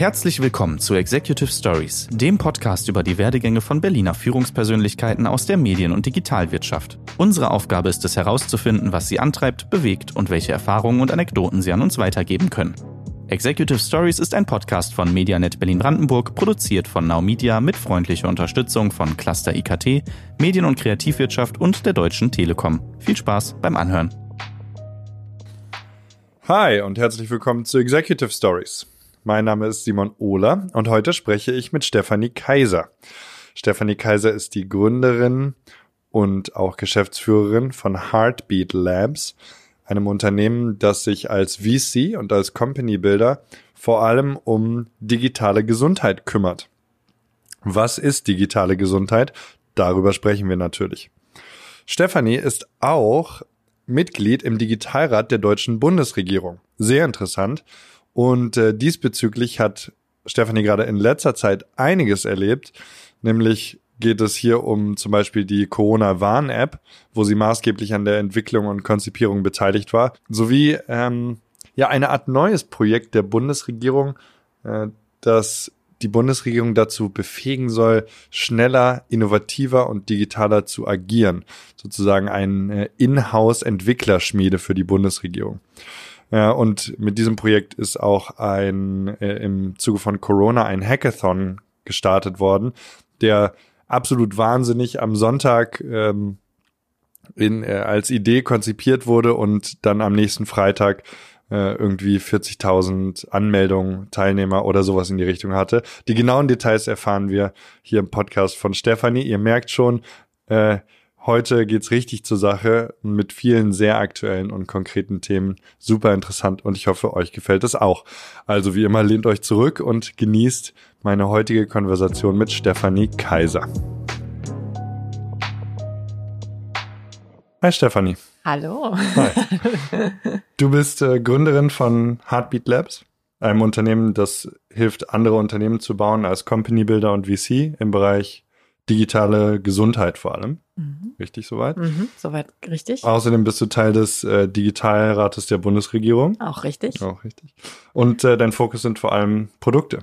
Herzlich willkommen zu Executive Stories, dem Podcast über die Werdegänge von Berliner Führungspersönlichkeiten aus der Medien- und Digitalwirtschaft. Unsere Aufgabe ist es herauszufinden, was sie antreibt, bewegt und welche Erfahrungen und Anekdoten sie an uns weitergeben können. Executive Stories ist ein Podcast von Medianet Berlin-Brandenburg, produziert von Now Media mit freundlicher Unterstützung von Cluster IKT, Medien- und Kreativwirtschaft und der Deutschen Telekom. Viel Spaß beim Anhören. Hi und herzlich willkommen zu Executive Stories. Mein Name ist Simon Ohler und heute spreche ich mit Stefanie Kaiser. Stefanie Kaiser ist die Gründerin und auch Geschäftsführerin von Heartbeat Labs, einem Unternehmen, das sich als VC und als Company Builder vor allem um digitale Gesundheit kümmert. Was ist digitale Gesundheit? Darüber sprechen wir natürlich. Stefanie ist auch Mitglied im Digitalrat der deutschen Bundesregierung. Sehr interessant. Und äh, diesbezüglich hat Stefanie gerade in letzter Zeit einiges erlebt, nämlich geht es hier um zum Beispiel die Corona-Warn-App, wo sie maßgeblich an der Entwicklung und Konzipierung beteiligt war, sowie ähm, ja eine Art neues Projekt der Bundesregierung, äh, das die Bundesregierung dazu befähigen soll, schneller, innovativer und digitaler zu agieren. Sozusagen ein äh, Inhouse-Entwicklerschmiede für die Bundesregierung. Ja, und mit diesem Projekt ist auch ein äh, im Zuge von Corona ein Hackathon gestartet worden, der absolut wahnsinnig am Sonntag ähm, in, äh, als Idee konzipiert wurde und dann am nächsten Freitag äh, irgendwie 40.000 Anmeldungen, Teilnehmer oder sowas in die Richtung hatte. Die genauen Details erfahren wir hier im Podcast von Stefanie. Ihr merkt schon, äh, heute geht's richtig zur Sache mit vielen sehr aktuellen und konkreten Themen. Super interessant und ich hoffe, euch gefällt es auch. Also wie immer, lehnt euch zurück und genießt meine heutige Konversation mit Stefanie Kaiser. Hi Stefanie. Hallo. Hi. Du bist äh, Gründerin von Heartbeat Labs, einem Unternehmen, das hilft, andere Unternehmen zu bauen als Company Builder und VC im Bereich digitale Gesundheit vor allem. Mhm. Richtig soweit? Mhm, soweit richtig. Außerdem bist du Teil des äh, Digitalrates der Bundesregierung. Auch richtig. Auch richtig. Und äh, dein Fokus sind vor allem Produkte.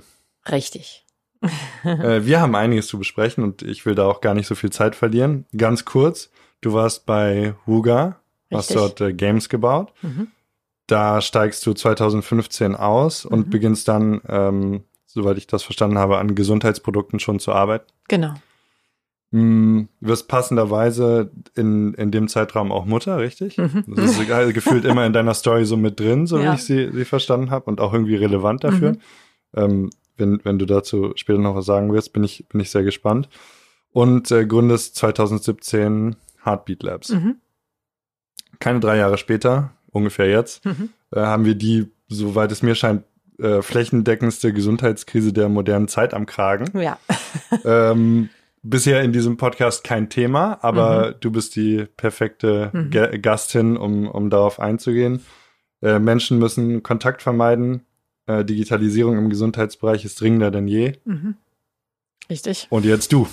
Richtig. äh, wir haben einiges zu besprechen und ich will da auch gar nicht so viel Zeit verlieren. Ganz kurz, du warst bei Huga, hast dort äh, Games gebaut. Mhm. Da steigst du 2015 aus und mhm. beginnst dann, ähm, soweit ich das verstanden habe, an Gesundheitsprodukten schon zu arbeiten. Genau. Hm, wirst passenderweise in, in dem Zeitraum auch Mutter, richtig? Mhm. Das ist gefühlt immer in deiner Story so mit drin, so ja. wie ich sie, sie verstanden habe und auch irgendwie relevant dafür. Mhm. Ähm, wenn, wenn du dazu später noch was sagen willst, bin ich, bin ich sehr gespannt. Und äh, gründest 2017 Heartbeat Labs. Mhm. Keine drei Jahre später, ungefähr jetzt, mhm. äh, haben wir die, soweit es mir scheint, äh, flächendeckendste Gesundheitskrise der modernen Zeit am Kragen. Ja. ähm, bisher in diesem Podcast kein Thema, aber mhm. du bist die perfekte mhm. Gastin, um, um darauf einzugehen. Äh, Menschen müssen Kontakt vermeiden. Äh, Digitalisierung im Gesundheitsbereich ist dringender denn je. Mhm. Richtig. Und jetzt du.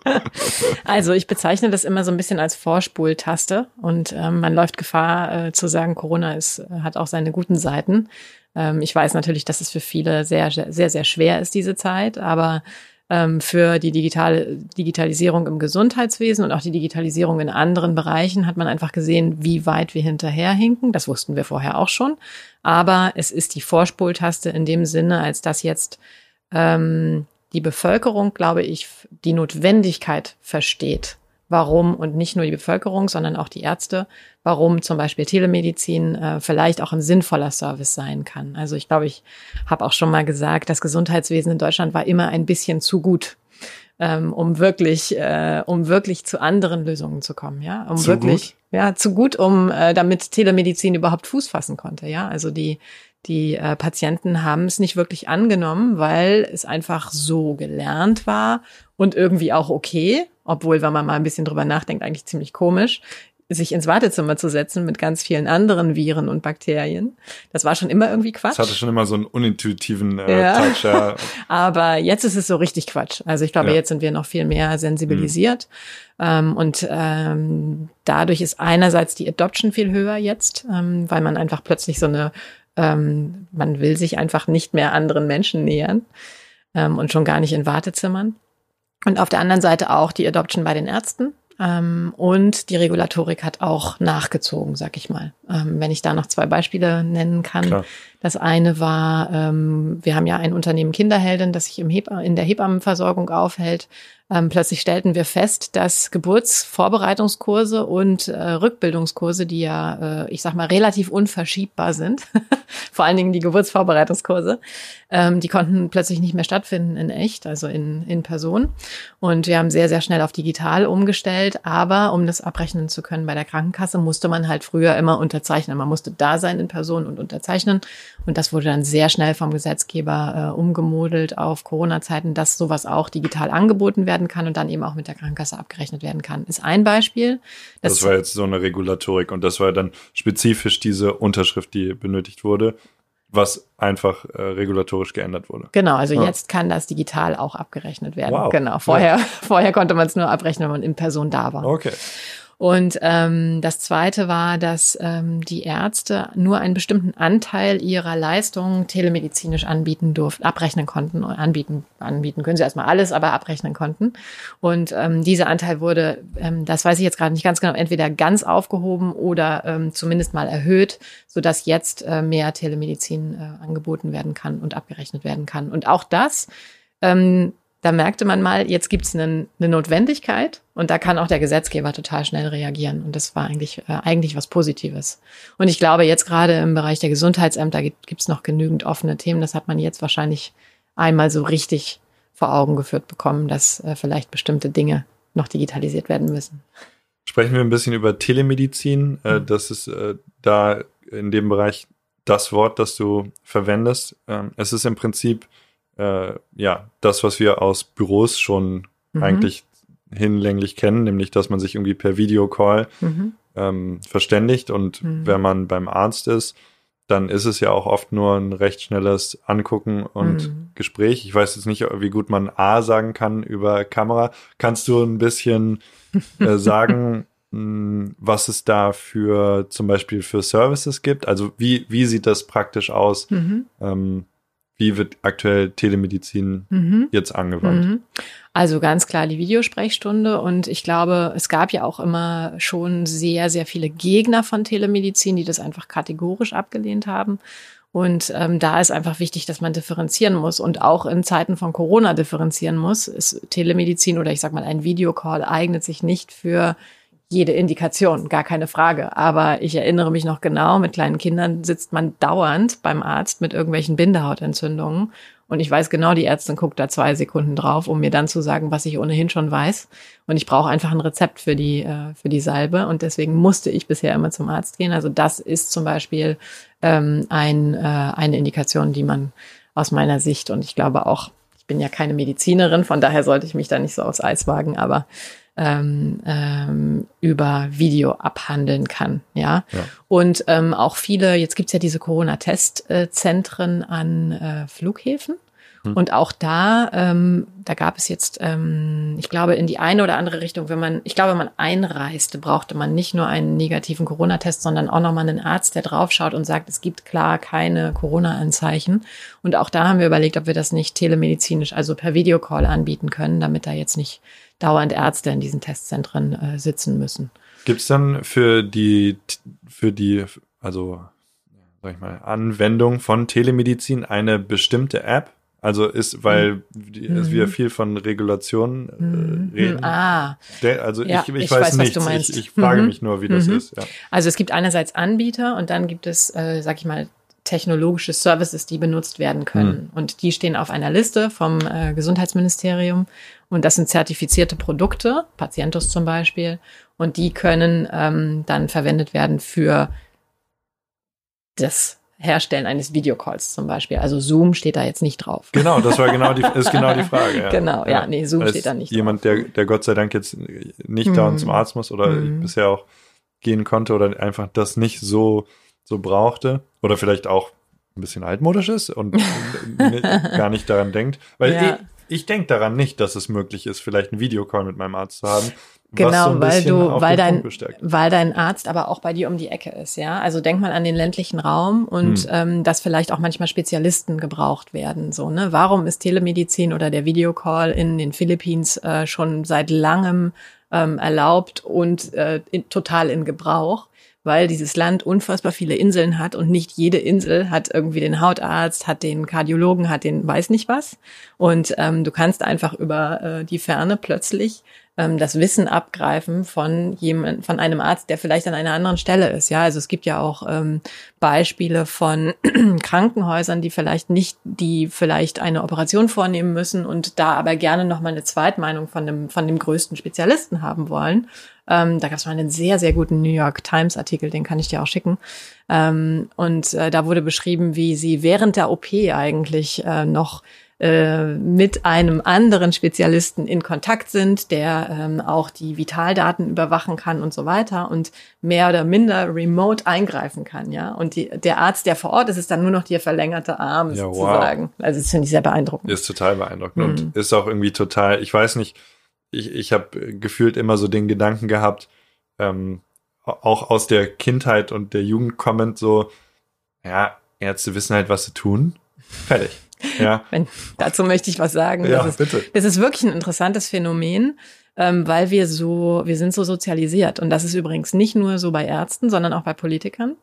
also ich bezeichne das immer so ein bisschen als Vorspultaste und ähm, man läuft Gefahr äh, zu sagen, Corona ist, hat auch seine guten Seiten. Ähm, ich weiß natürlich, dass es für viele sehr, sehr, sehr schwer ist, diese Zeit, aber ähm, für die digitale Digitalisierung im Gesundheitswesen und auch die Digitalisierung in anderen Bereichen hat man einfach gesehen, wie weit wir hinterherhinken. Das wussten wir vorher auch schon. Aber es ist die Vorspultaste in dem Sinne, als dass jetzt ähm, die Bevölkerung, glaube ich, die Notwendigkeit versteht, warum und nicht nur die Bevölkerung, sondern auch die Ärzte, warum zum Beispiel Telemedizin äh, vielleicht auch ein sinnvoller Service sein kann. Also ich glaube, ich habe auch schon mal gesagt, das Gesundheitswesen in Deutschland war immer ein bisschen zu gut. Ähm, um wirklich, äh, um wirklich zu anderen Lösungen zu kommen, ja, um zu wirklich, gut? ja, zu gut, um äh, damit Telemedizin überhaupt Fuß fassen konnte, ja, also die die äh, Patienten haben es nicht wirklich angenommen, weil es einfach so gelernt war und irgendwie auch okay, obwohl, wenn man mal ein bisschen drüber nachdenkt, eigentlich ziemlich komisch, sich ins Wartezimmer zu setzen mit ganz vielen anderen Viren und Bakterien. Das war schon immer irgendwie Quatsch. Das hatte schon immer so einen unintuitiven äh, ja. Touch. Ja. Aber jetzt ist es so richtig Quatsch. Also ich glaube, ja. jetzt sind wir noch viel mehr sensibilisiert. Mhm. Ähm, und ähm, dadurch ist einerseits die Adoption viel höher jetzt, ähm, weil man einfach plötzlich so eine Ähm, man will sich einfach nicht mehr anderen Menschen nähern ähm, und schon gar nicht in Wartezimmern. Und auf der anderen Seite auch die Adoption bei den Ärzten. Ähm, und die Regulatorik hat auch nachgezogen, sag ich mal. Ähm, wenn ich da noch zwei Beispiele nennen kann. Klar. Das eine war, ähm, wir haben ja ein Unternehmen Kinderheldin, das sich im Heb in der Hebammenversorgung aufhält. Ähm, plötzlich stellten wir fest, dass Geburtsvorbereitungskurse und äh, Rückbildungskurse, die ja, äh, ich sag mal, relativ unverschiebbar sind, vor allen Dingen die Geburtsvorbereitungskurse, ähm, die konnten plötzlich nicht mehr stattfinden in echt, also in, in Person. Und wir haben sehr, sehr schnell auf digital umgestellt. Aber um das abrechnen zu können bei der Krankenkasse, musste man halt früher immer unterzeichnen. Man musste da sein in Person und unterzeichnen. Und das wurde dann sehr schnell vom Gesetzgeber äh, umgemodelt auf Corona-Zeiten, dass sowas auch digital angeboten werden kann und dann eben auch mit der Krankenkasse abgerechnet werden kann. Ist ein Beispiel. Das, das war jetzt so eine Regulatorik und das war dann spezifisch diese Unterschrift, die benötigt wurde was einfach äh, regulatorisch geändert wurde. Genau, also ja. jetzt kann das digital auch abgerechnet werden. Wow. Genau, vorher, ja. vorher konnte man es nur abrechnen, wenn man in Person da war. Okay. Und ähm, das Zweite war, dass ähm, die Ärzte nur einen bestimmten Anteil ihrer Leistungen telemedizinisch anbieten durften, abrechnen konnten, anbieten, anbieten können sie erstmal alles, aber abrechnen konnten. Und ähm, dieser Anteil wurde, ähm, das weiß ich jetzt gerade nicht ganz genau, entweder ganz aufgehoben oder ähm, zumindest mal erhöht, sodass jetzt äh, mehr Telemedizin äh, angeboten werden kann und abgerechnet werden kann. Und auch das ähm, da merkte man mal, jetzt gibt es eine, Notwendigkeit und da kann auch der Gesetzgeber total schnell reagieren. Und das war eigentlich, äh, eigentlich was Positives. Und ich glaube, jetzt gerade im Bereich der Gesundheitsämter gibt es noch genügend offene Themen. Das hat man jetzt wahrscheinlich einmal so richtig vor Augen geführt bekommen, dass äh, vielleicht bestimmte Dinge noch digitalisiert werden müssen. Sprechen wir ein bisschen über Telemedizin. Äh, mhm. Das ist äh, da in dem Bereich das Wort, das du verwendest. Ähm, es ist im Prinzip äh, ja, das, was wir aus Büros schon mhm. eigentlich hinlänglich kennen, nämlich dass man sich irgendwie per Videocall mhm. ähm, verständigt und mhm. wenn man beim Arzt ist, dann ist es ja auch oft nur ein recht schnelles Angucken und mhm. Gespräch. Ich weiß jetzt nicht, wie gut man A sagen kann über Kamera. Kannst du ein bisschen äh, sagen, mh, hm, was es da für zum Beispiel für Services gibt? Also wie, wie sieht das praktisch aus? Mhm. Ähm, wie wird aktuell Telemedizin mhm. jetzt angewandt? Mhm. Also ganz klar die Videosprechstunde und ich glaube, es gab ja auch immer schon sehr, sehr viele Gegner von Telemedizin, die das einfach kategorisch abgelehnt haben. Und ähm, da ist einfach wichtig, dass man differenzieren muss und auch in Zeiten von Corona differenzieren muss. Ist Telemedizin oder ich sag mal ein Videocall eignet sich nicht für jede Indikation, gar keine Frage. Aber ich erinnere mich noch genau, mit kleinen Kindern sitzt man dauernd beim Arzt mit irgendwelchen Bindehautentzündungen. Und ich weiß genau, die Ärztin guckt da zwei Sekunden drauf, um mir dann zu sagen, was ich ohnehin schon weiß. Und ich brauche einfach ein Rezept für die, äh, für die Salbe. Und deswegen musste ich bisher immer zum Arzt gehen. Also das ist zum Beispiel ähm, ein, äh, eine Indikation, die man aus meiner Sicht und ich glaube auch, ich bin ja keine Medizinerin, von daher sollte ich mich da nicht so aufs Eis wagen, aber ähm, ähm, über Video abhandeln kann. Ja. ja. Und ähm, auch viele, jetzt gibt's ja diese Corona-Testzentren an äh, Flughäfen. Hm. Und auch da, ähm, da gab es jetzt, ähm, ich glaube, in die eine oder andere Richtung, wenn man, ich glaube, wenn man einreiste, brauchte man nicht nur einen negativen Corona-Test, sondern auch nochmal einen Arzt, der draufschaut und sagt, es gibt klar keine Corona-Anzeichen. Und auch da haben wir überlegt, ob wir das nicht telemedizinisch, also per Videocall anbieten können, damit da jetzt nicht dauernd Ärzte in diesen Testzentren äh, sitzen müssen. Gibt es dann für die, für die, also sag ich mal, Anwendung von Telemedizin eine bestimmte App? Also ist, weil mhm. wir viel von Regulationen äh, mhm. reden. Ah. Also ja, ich, ich, ich, weiß, weiß nichts. Ich, ich frage mhm. mich nur, wie das mhm. ist. Ja. Also es gibt einerseits Anbieter und dann gibt es, äh, sag ich mal, technologische Services, die benutzt werden können. Mhm. Und die stehen auf einer Liste vom äh, Gesundheitsministerium. Und das sind zertifizierte Produkte, Patientus zum Beispiel. Und die können ähm, dann verwendet werden für das Herstellen eines Videocalls zum Beispiel. Also Zoom steht da jetzt nicht drauf. Genau, das war genau die, ist genau die Frage. Ja. Genau, ja, nee, Zoom Als steht da nicht jemand, drauf. Jemand, der, der Gott sei Dank jetzt nicht mhm. dauernd zum Arzt muss oder mhm. bisher auch gehen konnte oder einfach das nicht so so brauchte oder vielleicht auch ein bisschen altmodisch ist und gar nicht daran denkt. Weil ja. Ich denke daran nicht, dass es möglich ist, vielleicht einen Videocall mit meinem Arzt zu haben. Genau, so weil du, weil dein, weil dein Arzt aber auch bei dir um die Ecke ist, ja. Also denk mal an den ländlichen Raum und hm. ähm, dass vielleicht auch manchmal Spezialisten gebraucht werden. So, ne? Warum ist Telemedizin oder der Videocall in den Philippines äh, schon seit langem ähm, erlaubt und äh, in, total in Gebrauch? Weil dieses Land unfassbar viele Inseln hat und nicht jede Insel hat irgendwie den Hautarzt, hat den Kardiologen, hat den weiß nicht was. Und ähm, du kannst einfach über äh, die Ferne plötzlich ähm, das Wissen abgreifen von jemand, von einem Arzt, der vielleicht an einer anderen Stelle ist. Ja, also es gibt ja auch ähm, Beispiele von Krankenhäusern, die vielleicht nicht, die vielleicht eine Operation vornehmen müssen und da aber gerne noch mal eine Zweitmeinung von dem von dem größten Spezialisten haben wollen. Ähm, da gab es mal einen sehr sehr guten New York Times Artikel, den kann ich dir auch schicken. Ähm, und äh, da wurde beschrieben, wie sie während der OP eigentlich äh, noch äh, mit einem anderen Spezialisten in Kontakt sind, der ähm, auch die Vitaldaten überwachen kann und so weiter und mehr oder minder remote eingreifen kann, ja. Und die, der Arzt, der vor Ort ist, ist dann nur noch der verlängerte Arm ja, sozusagen. Wow. Also das finde ich sehr beeindruckend. Ist total beeindruckend mhm. und ist auch irgendwie total, ich weiß nicht, ich, ich habe gefühlt immer so den Gedanken gehabt, ähm, auch aus der Kindheit und der Jugend kommend so, ja, Ärzte wissen halt, was sie tun. Fertig. Ja. Wenn, dazu möchte ich was sagen. Ja, das ist, bitte. Das ist wirklich ein interessantes Phänomen, ähm, weil wir so, wir sind so sozialisiert. Und das ist übrigens nicht nur so bei Ärzten, sondern auch bei Politikern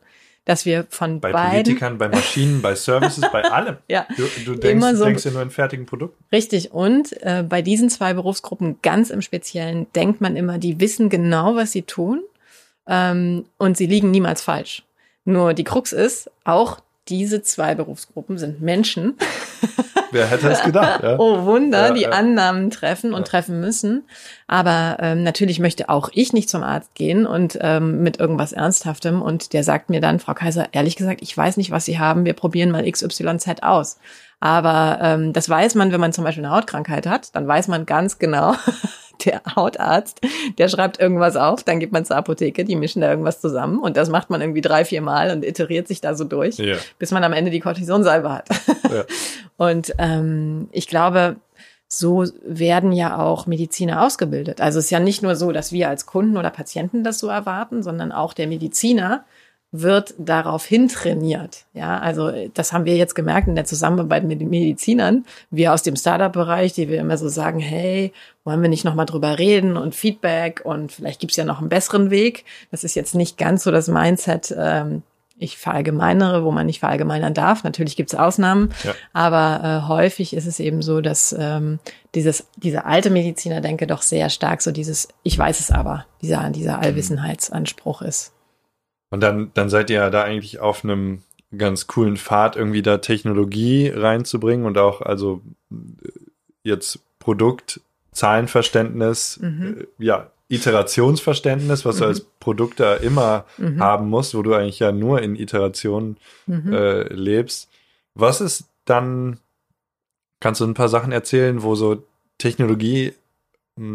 dass wir von bei beiden Politikern, bei Maschinen, bei Services, bei allem. ja, du, du denkst, immer so, denkst ja nur in fertigen Produkten. Richtig. Und äh, bei diesen zwei Berufsgruppen ganz im Speziellen denkt man immer, die wissen genau, was sie tun ähm, und sie liegen niemals falsch. Nur die Krux ist, auch diese zwei Berufsgruppen sind Menschen. Wer hätte es gedacht? Ja? oh Wunder, ja, die ja. Annahmen treffen und treffen müssen. Aber ähm, natürlich möchte auch ich nicht zum Arzt gehen und ähm, mit irgendwas Ernsthaftem. Und der sagt mir dann, Frau Kaiser, ehrlich gesagt, ich weiß nicht, was Sie haben. Wir probieren mal XYZ aus. Aber ähm, das weiß man, wenn man zum Beispiel eine Hautkrankheit hat, dann weiß man ganz genau, der Hautarzt, der schreibt irgendwas auf, dann geht man zur Apotheke, die mischen da irgendwas zusammen und das macht man irgendwie drei, vier Mal und iteriert sich da so durch, ja. bis man am Ende die Cortisonsalbe hat. Ja. Und ähm, ich glaube, so werden ja auch Mediziner ausgebildet. Also es ist ja nicht nur so, dass wir als Kunden oder Patienten das so erwarten, sondern auch der Mediziner wird darauf hintrainiert. Ja, also das haben wir jetzt gemerkt in der Zusammenarbeit mit den Medizinern. Wir aus dem Startup-Bereich, die wir immer so sagen, hey, wollen wir nicht nochmal drüber reden und Feedback und vielleicht gibt's ja noch einen besseren Weg. Das ist jetzt nicht ganz so das Mindset, ähm, ich verallgemeinere, wo man nicht verallgemeinern darf. Natürlich gibt's Ausnahmen, ja. aber äh, häufig ist es eben so, dass ähm, dieses, diese alte Mediziner denke doch sehr stark so dieses, ich weiß es aber, dieser, dieser Allwissenheitsanspruch ist. Und dann, dann seid ihr ja da eigentlich auf einem ganz coolen Pfad, irgendwie da Technologie reinzubringen und auch also jetzt Produkt, Zahlenverständnis, mhm. Äh, ja, Iterationsverständnis, was mhm. du als Produkt da immer mhm. haben musst, wo du eigentlich ja nur in Iterationen mhm. äh, lebst. Was ist dann, kannst du ein paar Sachen erzählen, wo so Technologie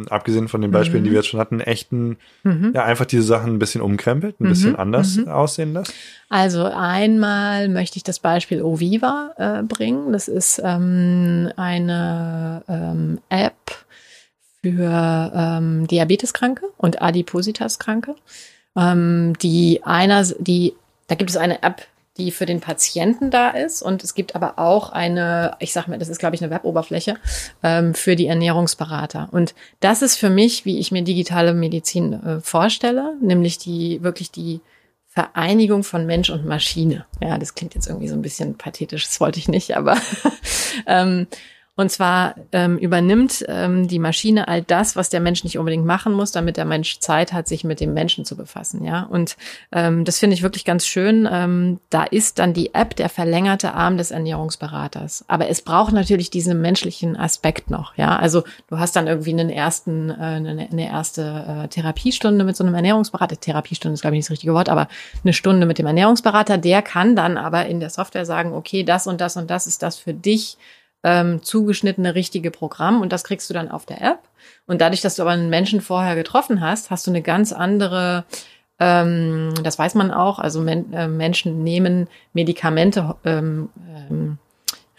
abgesehen von den Beispielen, mhm. die wir jetzt schon hatten, echten, mhm. ja, einfach diese Sachen ein bisschen umkrempelt, ein mhm. bisschen anders mhm. aussehen lässt? Also einmal möchte ich das Beispiel Oviva äh, bringen. Das ist ähm, eine ähm, App für ähm, Diabeteskranke und Adipositaskranke, ähm, die einer, die, da gibt es eine App, die für den Patienten da ist. Und es gibt aber auch eine, ich sag mal, das ist, glaube ich, eine Weboberfläche ähm, für die Ernährungsberater. Und das ist für mich, wie ich mir digitale Medizin äh, vorstelle, nämlich die wirklich die Vereinigung von Mensch und Maschine. Ja, das klingt jetzt irgendwie so ein bisschen pathetisch, das wollte ich nicht, aber ähm, und zwar ähm, übernimmt ähm, die Maschine all das, was der Mensch nicht unbedingt machen muss, damit der Mensch Zeit hat, sich mit dem Menschen zu befassen. Ja, und ähm, das finde ich wirklich ganz schön. Ähm, da ist dann die App der verlängerte Arm des Ernährungsberaters. Aber es braucht natürlich diesen menschlichen Aspekt noch. Ja, also du hast dann irgendwie einen ersten, äh, eine, eine erste äh, Therapiestunde mit so einem Ernährungsberater. Therapiestunde ist glaube ich nicht das richtige Wort, aber eine Stunde mit dem Ernährungsberater. Der kann dann aber in der Software sagen, okay, das und das und das ist das für dich ähm, zugeschnittene richtige Programm und das kriegst du dann auf der App. Und dadurch, dass du aber einen Menschen vorher getroffen hast, hast du eine ganz andere, ähm, das weiß man auch, also men äh, Menschen nehmen Medikamente ähm, ähm,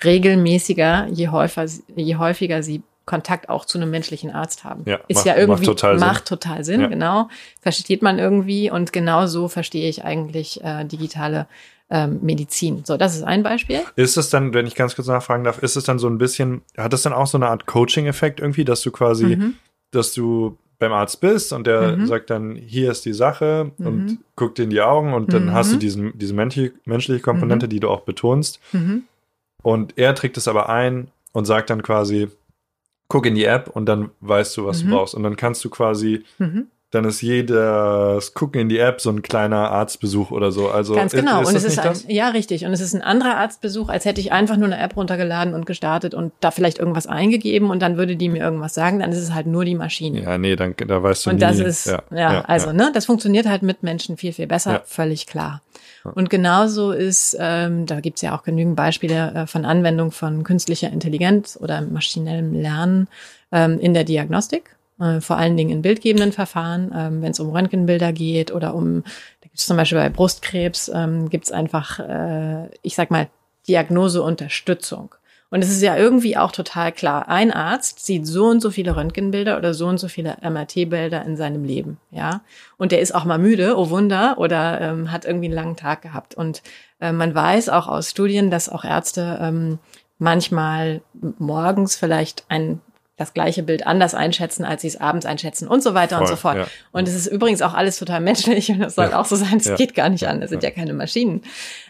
regelmäßiger, je häufiger, je häufiger sie Kontakt auch zu einem menschlichen Arzt haben. Ja, ist macht- ja irgendwie macht total Sinn. macht total Sinn, Ja. genau. Versteht man irgendwie und genau so verstehe ich eigentlich äh, digitale ähm, Medizin. So, das ist ein Beispiel. Ist es dann, wenn ich ganz kurz nachfragen darf, ist es dann so ein bisschen, hat das dann auch so eine Art Coaching-Effekt irgendwie, dass du quasi, Mhm. dass du beim Arzt bist und der Mhm. sagt dann, hier ist die Sache und Mhm. guckt dir in die Augen und dann Mhm. hast du diesen, diese menschliche, menschliche Komponente, die du auch betonst. Mhm. Und er trägt es aber ein und sagt dann quasi, guck in die App und dann weißt du, was Mhm. du brauchst. Und dann kannst du quasi, Mhm. Dann ist jedes Gucken in die App so ein kleiner Arztbesuch oder so. Also Ganz genau. Ist, und das es ist ein, ja richtig. Und es ist ein anderer Arztbesuch, als hätte ich einfach nur eine App runtergeladen und gestartet und da vielleicht irgendwas eingegeben und dann würde die mir irgendwas sagen. Dann ist es halt nur die Maschine. Ja, nee, dann da weißt du Und nie. das ist, ja, also, ne, das funktioniert halt mit Menschen viel, viel besser, Ja. völlig klar. Und genauso ist, ähm, da gibt's ja auch genügend Beispiele äh, von Anwendung von künstlicher Intelligenz oder maschinellem Lernen ähm, in der Diagnostik, äh, vor allen Dingen in bildgebenden Verfahren, ähm, wenn es um Röntgenbilder geht oder um, da gibt's zum Beispiel bei Brustkrebs, ähm, gibt's einfach, äh, ich sag mal, Diagnoseunterstützung. Und es ist ja irgendwie auch total klar. Ein Arzt sieht so und so viele Röntgenbilder oder so und so viele MRT-Bilder in seinem Leben, ja. Und der ist auch mal müde, oh Wunder, oder ähm, hat irgendwie einen langen Tag gehabt. Und äh, man weiß auch aus Studien, dass auch Ärzte ähm, manchmal morgens vielleicht ein das gleiche Bild anders einschätzen, als sie es abends einschätzen und so weiter und Voll, so fort. ja. Und es ist übrigens auch alles total menschlich und das soll Ja. auch so sein. Es Ja. geht gar nicht an. Es sind ja keine Maschinen.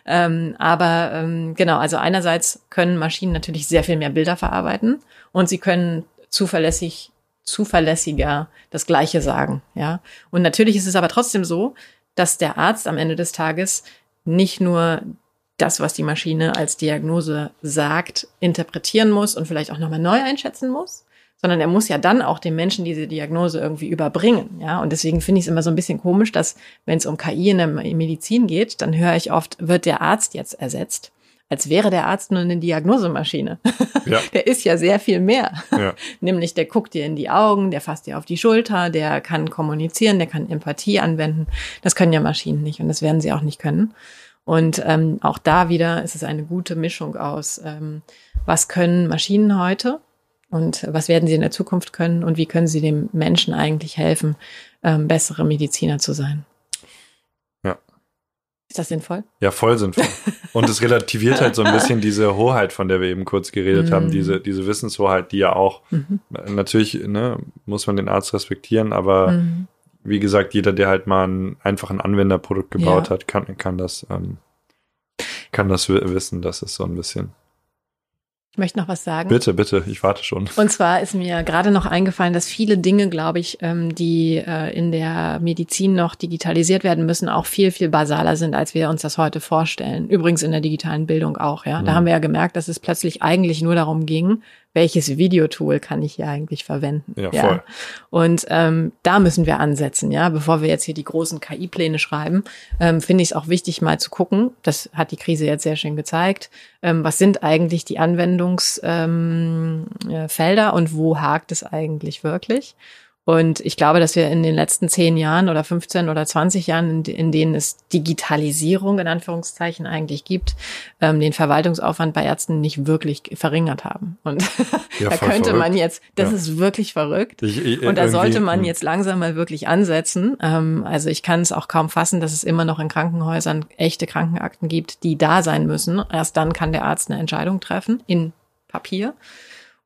Ähm, aber ähm, genau, also einerseits können Maschinen natürlich sehr viel mehr Bilder verarbeiten und sie können zuverlässig, zuverlässiger das Gleiche sagen. Ja. Und natürlich ist es aber trotzdem so, dass der Arzt am Ende des Tages nicht nur das, was die Maschine als Diagnose sagt, interpretieren muss und vielleicht auch nochmal neu einschätzen muss, sondern er muss ja dann auch dem Menschen diese Diagnose irgendwie überbringen. Ja, und deswegen finde ich es immer so ein bisschen komisch, dass wenn es um KI in der Medizin geht, dann höre ich oft, wird der Arzt jetzt ersetzt, als wäre der Arzt nur eine Diagnosemaschine. Ja. Der ist ja sehr viel mehr. Ja. Nämlich der guckt dir in die Augen, der fasst dir auf die Schulter, der kann kommunizieren, der kann Empathie anwenden. Das können ja Maschinen nicht und das werden sie auch nicht können. Und ähm, auch da wieder ist es eine gute Mischung aus, ähm, was können Maschinen heute und was werden sie in der Zukunft können und wie können sie dem Menschen eigentlich helfen, ähm, bessere Mediziner zu sein. Ja. Ist das sinnvoll? Ja, voll sinnvoll. Und es relativiert halt so ein bisschen diese Hoheit, von der wir eben kurz geredet haben, Mhm. diese, diese Wissenshoheit, die ja auch, Mhm. natürlich, ne, muss man den Arzt respektieren, aber Mhm. wie gesagt, jeder, der halt mal ein, einfach ein Anwenderprodukt gebaut Ja. hat, kann, kann das, ähm, kann das wi- wissen, das ist so ein bisschen. Ich möchte noch was sagen. Bitte, bitte, ich warte schon. Und zwar ist mir gerade noch eingefallen, dass viele Dinge, glaube ich, ähm, die äh, in der Medizin noch digitalisiert werden müssen, auch viel, viel basaler sind, als wir uns das heute vorstellen. Übrigens in der digitalen Bildung auch, ja. Da Mhm. haben wir ja gemerkt, dass es plötzlich eigentlich nur darum ging, welches Videotool kann ich hier eigentlich verwenden. Ja, voll. Und ähm, da müssen wir ansetzen, ja. Bevor wir jetzt hier die großen KI-Pläne schreiben, ähm, finde ich es auch wichtig, mal zu gucken. Das hat die Krise jetzt sehr schön gezeigt. Ähm, was sind eigentlich die Anwendungsfelder ähm, äh, und wo hakt es eigentlich wirklich? Und ich glaube, dass wir in den letzten zehn Jahren oder 15 oder 20 Jahren, in, denen es Digitalisierung in Anführungszeichen eigentlich gibt, ähm, den Verwaltungsaufwand bei Ärzten nicht wirklich verringert haben. Und Ja, da könnte man verrückt. jetzt, das Ja. ist wirklich verrückt. Ich, ich, Und da sollte man hm. jetzt langsam mal wirklich ansetzen. Ähm, also ich kann es auch kaum fassen, dass es immer noch in Krankenhäusern echte Krankenakten gibt, die da sein müssen. Erst dann kann der Arzt eine Entscheidung treffen in Papier.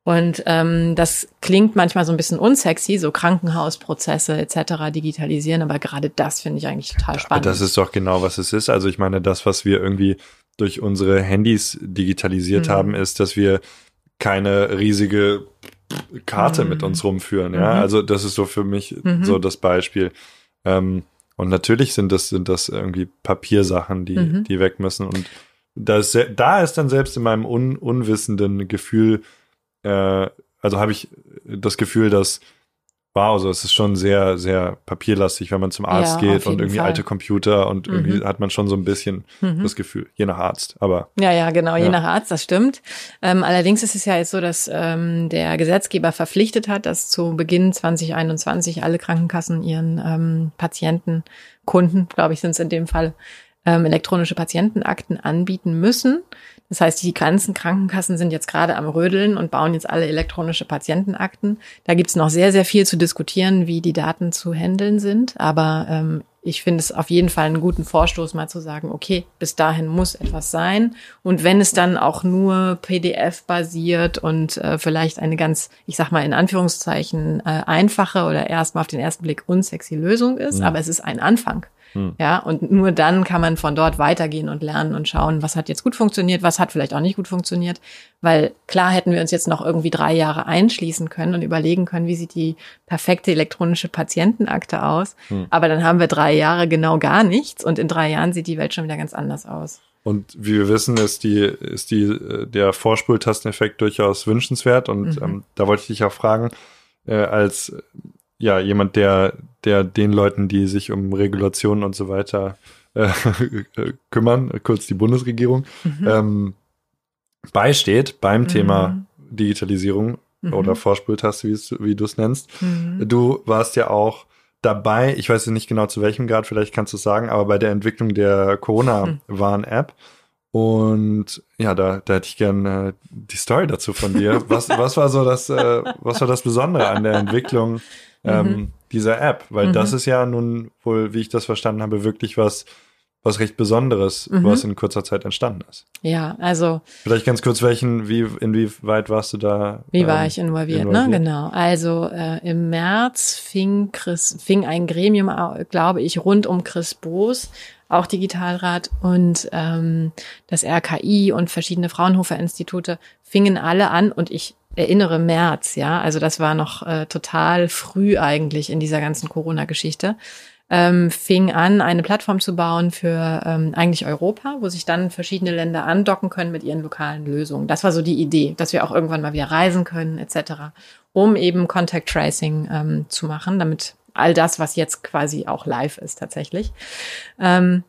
Und ähm, das klingt manchmal so ein bisschen unsexy, so Krankenhausprozesse etc. digitalisieren, aber gerade das finde ich eigentlich total spannend. Das ist doch genau, was es ist. Also ich meine, das, was wir irgendwie durch unsere Handys digitalisiert Mhm. haben, ist, dass wir keine riesige Karte Mhm. mit uns rumführen. Ja, Mhm. also das ist so für mich Mhm. so das Beispiel. Ähm, und natürlich sind das, sind das irgendwie Papiersachen, die, Mhm. die weg müssen. Und das, da ist dann selbst in meinem un, unwissenden Gefühl, äh, also habe ich das Gefühl, dass Wow, so es ist schon sehr, sehr papierlastig, wenn man zum Arzt Ja, geht und irgendwie Fall. alte Computer und irgendwie Mhm. hat man schon so ein bisschen Mhm. das Gefühl, je nach Arzt. Aber Ja, ja, genau, je Ja. nach Arzt, das stimmt. Ähm, allerdings ist es ja jetzt so, dass ähm, der Gesetzgeber verpflichtet hat, dass zu Beginn 2021 alle Krankenkassen ihren ähm, Patienten, Kunden, glaube ich, sind es in dem Fall, ähm, elektronische Patientenakten anbieten müssen. Das heißt, die ganzen Krankenkassen sind jetzt gerade am Rödeln und bauen jetzt alle elektronische Patientenakten. Da gibt's noch sehr, sehr viel zu diskutieren, wie die Daten zu handeln sind. Aber ähm, ich finde es auf jeden Fall einen guten Vorstoß, mal zu sagen, okay, bis dahin muss etwas sein. Und wenn es dann auch nur PDF-basiert und äh, vielleicht eine ganz, ich sag mal in Anführungszeichen, äh, einfache oder erstmal auf den ersten Blick unsexy Lösung ist, ja. aber es ist ein Anfang. Hm. Ja, und nur dann kann man von dort weitergehen und lernen und schauen, was hat jetzt gut funktioniert, was hat vielleicht auch nicht gut funktioniert. Weil klar hätten wir uns jetzt noch irgendwie drei Jahre einschließen können und überlegen können, wie sieht die perfekte elektronische Patientenakte aus. Hm. Aber dann haben wir drei Jahre genau gar nichts und in drei Jahren sieht die Welt schon wieder ganz anders aus. Und wie wir wissen, ist die, ist die, äh, der Vorspultasteneffekt durchaus wünschenswert. Und mhm. ähm, da wollte ich dich auch fragen, äh, als ja, jemand, der, der den Leuten, die sich um Regulationen und so weiter äh, kümmern, kurz die Bundesregierung, mhm. ähm, beisteht beim mhm. Thema Digitalisierung mhm. oder Vorspultaste, wie du es nennst. Mhm. Du warst ja auch dabei, ich weiß nicht genau zu welchem Grad, vielleicht kannst du es sagen, aber bei der Entwicklung der Corona-Warn-App. Und ja, da, da hätte ich gerne äh, die Story dazu von dir. Was, was war so das, äh, was war das Besondere an der Entwicklung ähm, mhm. Dieser App, weil mhm. das ist ja nun wohl, wie ich das verstanden habe, wirklich was, was recht Besonderes, mhm. was in kurzer Zeit entstanden ist. Ja, also. Vielleicht ganz kurz, welchen, wie, inwieweit warst du da? Wie ähm, war ich involviert, ne? involviert, ne? Genau. Also äh, im März fing Chris, fing ein Gremium, glaube ich, rund um Chris Boos, auch Digitalrat und ähm, das RKI und verschiedene Fraunhofer-Institute fingen alle an und ich erinnere März, ja, also das war noch äh, total früh eigentlich in dieser ganzen Corona-Geschichte, ähm, fing an, eine Plattform zu bauen für ähm, eigentlich Europa, wo sich dann verschiedene Länder andocken können mit ihren lokalen Lösungen. Das war so die Idee, dass wir auch irgendwann mal wieder reisen können, etc., um eben Contact Tracing ähm, zu machen, damit all das, was jetzt quasi auch live ist tatsächlich. Ähm,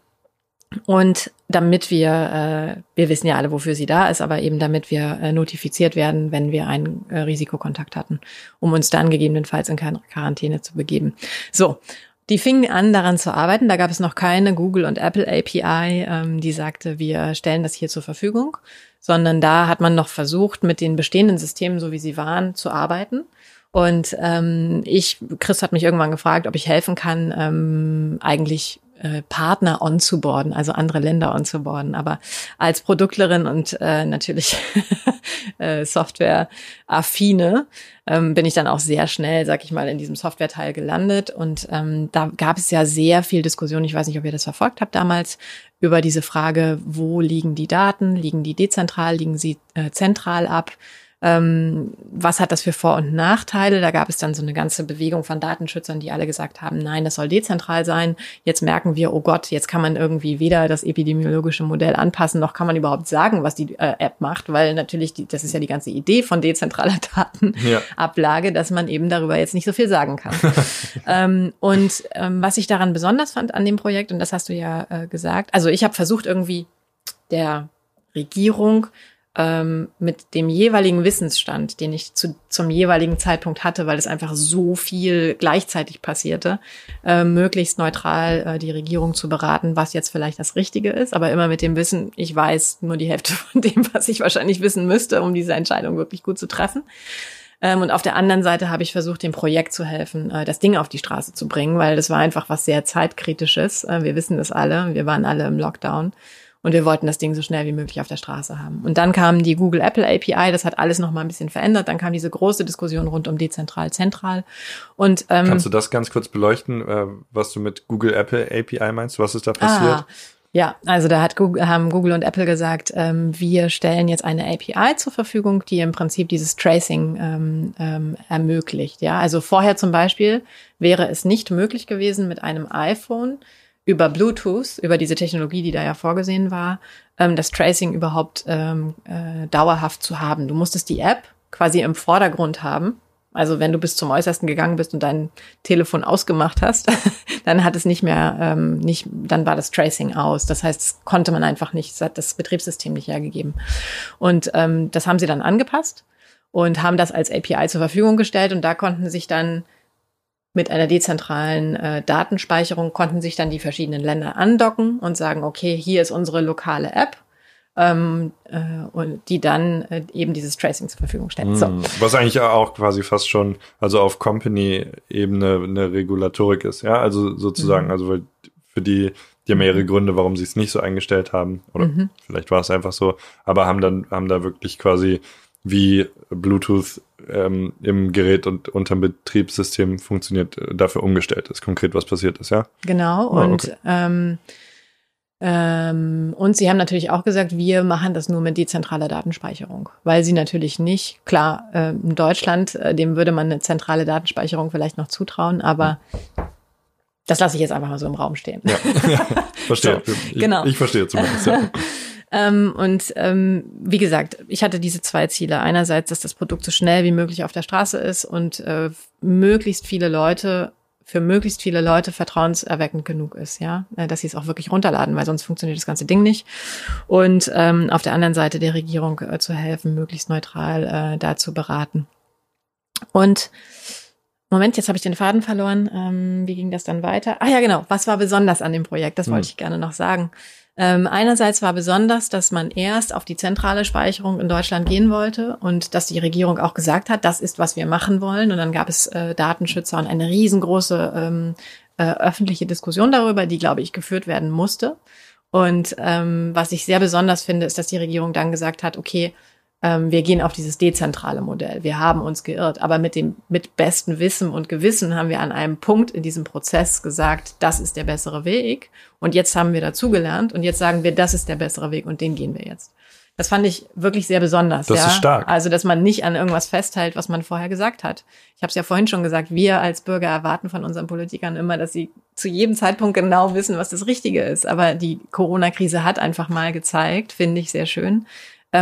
und damit wir, äh, wir wissen ja alle, wofür sie da ist, aber eben damit wir äh, notifiziert werden, wenn wir einen äh, Risikokontakt hatten, um uns dann gegebenenfalls in Quarantäne zu begeben. So. Die fingen an, daran zu arbeiten. Da gab es noch keine Google und Apple API, ähm, die sagte, wir stellen das hier zur Verfügung, sondern da hat man noch versucht, mit den bestehenden Systemen, so wie sie waren, zu arbeiten. Und ähm, ich, Chris hat mich irgendwann gefragt, ob ich helfen kann, ähm, eigentlich äh, Partner onzuboarden, also andere Länder onzuboarden. Aber als Produktlerin und äh, natürlich äh, Software-affine ähm, bin ich dann auch sehr schnell, sag ich mal, in diesem Software-Teil gelandet. Und ähm, da gab es ja sehr viel Diskussion, ich weiß nicht, ob ihr das verfolgt habt damals, über diese Frage, wo liegen die Daten? Liegen die dezentral, liegen sie äh, zentral ab? Ähm, was hat das für Vor- und Nachteile. Da gab es dann so eine ganze Bewegung von Datenschützern, die alle gesagt haben, nein, das soll dezentral sein. Jetzt merken wir, oh Gott, jetzt kann man irgendwie weder das epidemiologische Modell anpassen, noch kann man überhaupt sagen, was die äh, App macht, weil natürlich, die, das ist ja die ganze Idee von dezentraler Datenablage, ja. dass man eben darüber jetzt nicht so viel sagen kann. ähm, und ähm, was ich daran besonders fand an dem Projekt, und das hast du ja äh, gesagt, also ich habe versucht irgendwie der Regierung ähm, mit dem jeweiligen Wissensstand, den ich zu, zum jeweiligen Zeitpunkt hatte, weil es einfach so viel gleichzeitig passierte, äh, möglichst neutral äh, die Regierung zu beraten, was jetzt vielleicht das Richtige ist, aber immer mit dem Wissen, ich weiß nur die Hälfte von dem, was ich wahrscheinlich wissen müsste, um diese Entscheidung wirklich gut zu treffen. Ähm, und auf der anderen Seite habe ich versucht, dem Projekt zu helfen, äh, das Ding auf die Straße zu bringen, weil das war einfach was sehr zeitkritisches. Äh, wir wissen das alle, wir waren alle im Lockdown. Und wir wollten das Ding so schnell wie möglich auf der Straße haben. Und dann kam die Google Apple API, das hat alles noch mal ein bisschen verändert. Dann kam diese große Diskussion rund um dezentral, zentral. Und ähm, kannst du das ganz kurz beleuchten, äh, was du mit Google Apple API meinst? Was ist da passiert? Ah, ja, also da hat Google, haben Google und Apple gesagt, ähm, wir stellen jetzt eine API zur Verfügung, die im Prinzip dieses Tracing ähm, ähm, ermöglicht. Ja, also vorher zum Beispiel wäre es nicht möglich gewesen, mit einem iPhone über Bluetooth, über diese Technologie, die da ja vorgesehen war, ähm, das Tracing überhaupt ähm, äh, dauerhaft zu haben. Du musstest die App quasi im Vordergrund haben. Also wenn du bis zum Äußersten gegangen bist und dein Telefon ausgemacht hast, dann hat es nicht mehr, ähm, nicht, dann war das Tracing aus. Das heißt, das konnte man einfach nicht, das hat das Betriebssystem nicht hergegeben. Und ähm, das haben sie dann angepasst und haben das als API zur Verfügung gestellt und da konnten sich dann mit einer dezentralen äh, Datenspeicherung konnten sich dann die verschiedenen Länder andocken und sagen, okay, hier ist unsere lokale App. ähm, äh, und die dann äh, eben dieses Tracing zur Verfügung stellen. Mhm. So. Was eigentlich auch quasi fast schon, also auf Company-Ebene eine Regulatorik ist, ja, also sozusagen, Mhm. also für die, die haben mehrere Gründe, warum sie es nicht so eingestellt haben, oder Mhm. vielleicht war es einfach so, aber haben dann, haben da wirklich quasi wie Bluetooth ähm, im Gerät und unterm Betriebssystem funktioniert, äh, dafür umgestellt ist, konkret was passiert ist, ja? Genau. Ah, Und, okay. ähm, ähm, und sie haben natürlich auch gesagt, wir machen das nur mit dezentraler Datenspeicherung, weil sie natürlich nicht, klar, äh, in Deutschland, äh, dem würde man eine zentrale Datenspeicherung vielleicht noch zutrauen, aber das lasse ich jetzt einfach mal so im Raum stehen. Ja, verstehe. So, ich, genau. Ich verstehe zumindest, ja. Ähm, und ähm, wie gesagt, ich hatte diese zwei Ziele. Einerseits, dass das Produkt so schnell wie möglich auf der Straße ist und äh, möglichst viele Leute, für möglichst viele Leute vertrauenserweckend genug ist, ja, Äh, dass sie es auch wirklich runterladen, weil sonst funktioniert das ganze Ding nicht. Und ähm, auf der anderen Seite der Regierung äh, zu helfen, möglichst neutral äh, da zu beraten. Und Moment, jetzt habe ich den Faden verloren. Ähm, wie ging das dann weiter? Ah ja, genau. Was war besonders an dem Projekt? Das wollte Hm. ich gerne noch sagen. Ähm, einerseits war besonders, dass man erst auf die zentrale Speicherung in Deutschland gehen wollte und dass die Regierung auch gesagt hat, das ist, was wir machen wollen. Und dann gab es äh, Datenschützer und eine riesengroße ähm, äh, öffentliche Diskussion darüber, die, glaube ich, geführt werden musste. Und ähm, was ich sehr besonders finde, ist, dass die Regierung dann gesagt hat, okay, wir gehen auf dieses dezentrale Modell. Wir haben uns geirrt, aber mit dem mit bestem Wissen und Gewissen haben wir an einem Punkt in diesem Prozess gesagt, das ist der bessere Weg. Und jetzt haben wir dazugelernt und jetzt sagen wir, das ist der bessere Weg und den gehen wir jetzt. Das fand ich wirklich sehr besonders. Das ja? ist stark. Also, dass man nicht an irgendwas festhält, was man vorher gesagt hat. Ich habe es ja vorhin schon gesagt, wir als Bürger erwarten von unseren Politikern immer, dass sie zu jedem Zeitpunkt genau wissen, was das Richtige ist. Aber die Corona-Krise hat einfach mal gezeigt, finde ich sehr schön, ähm,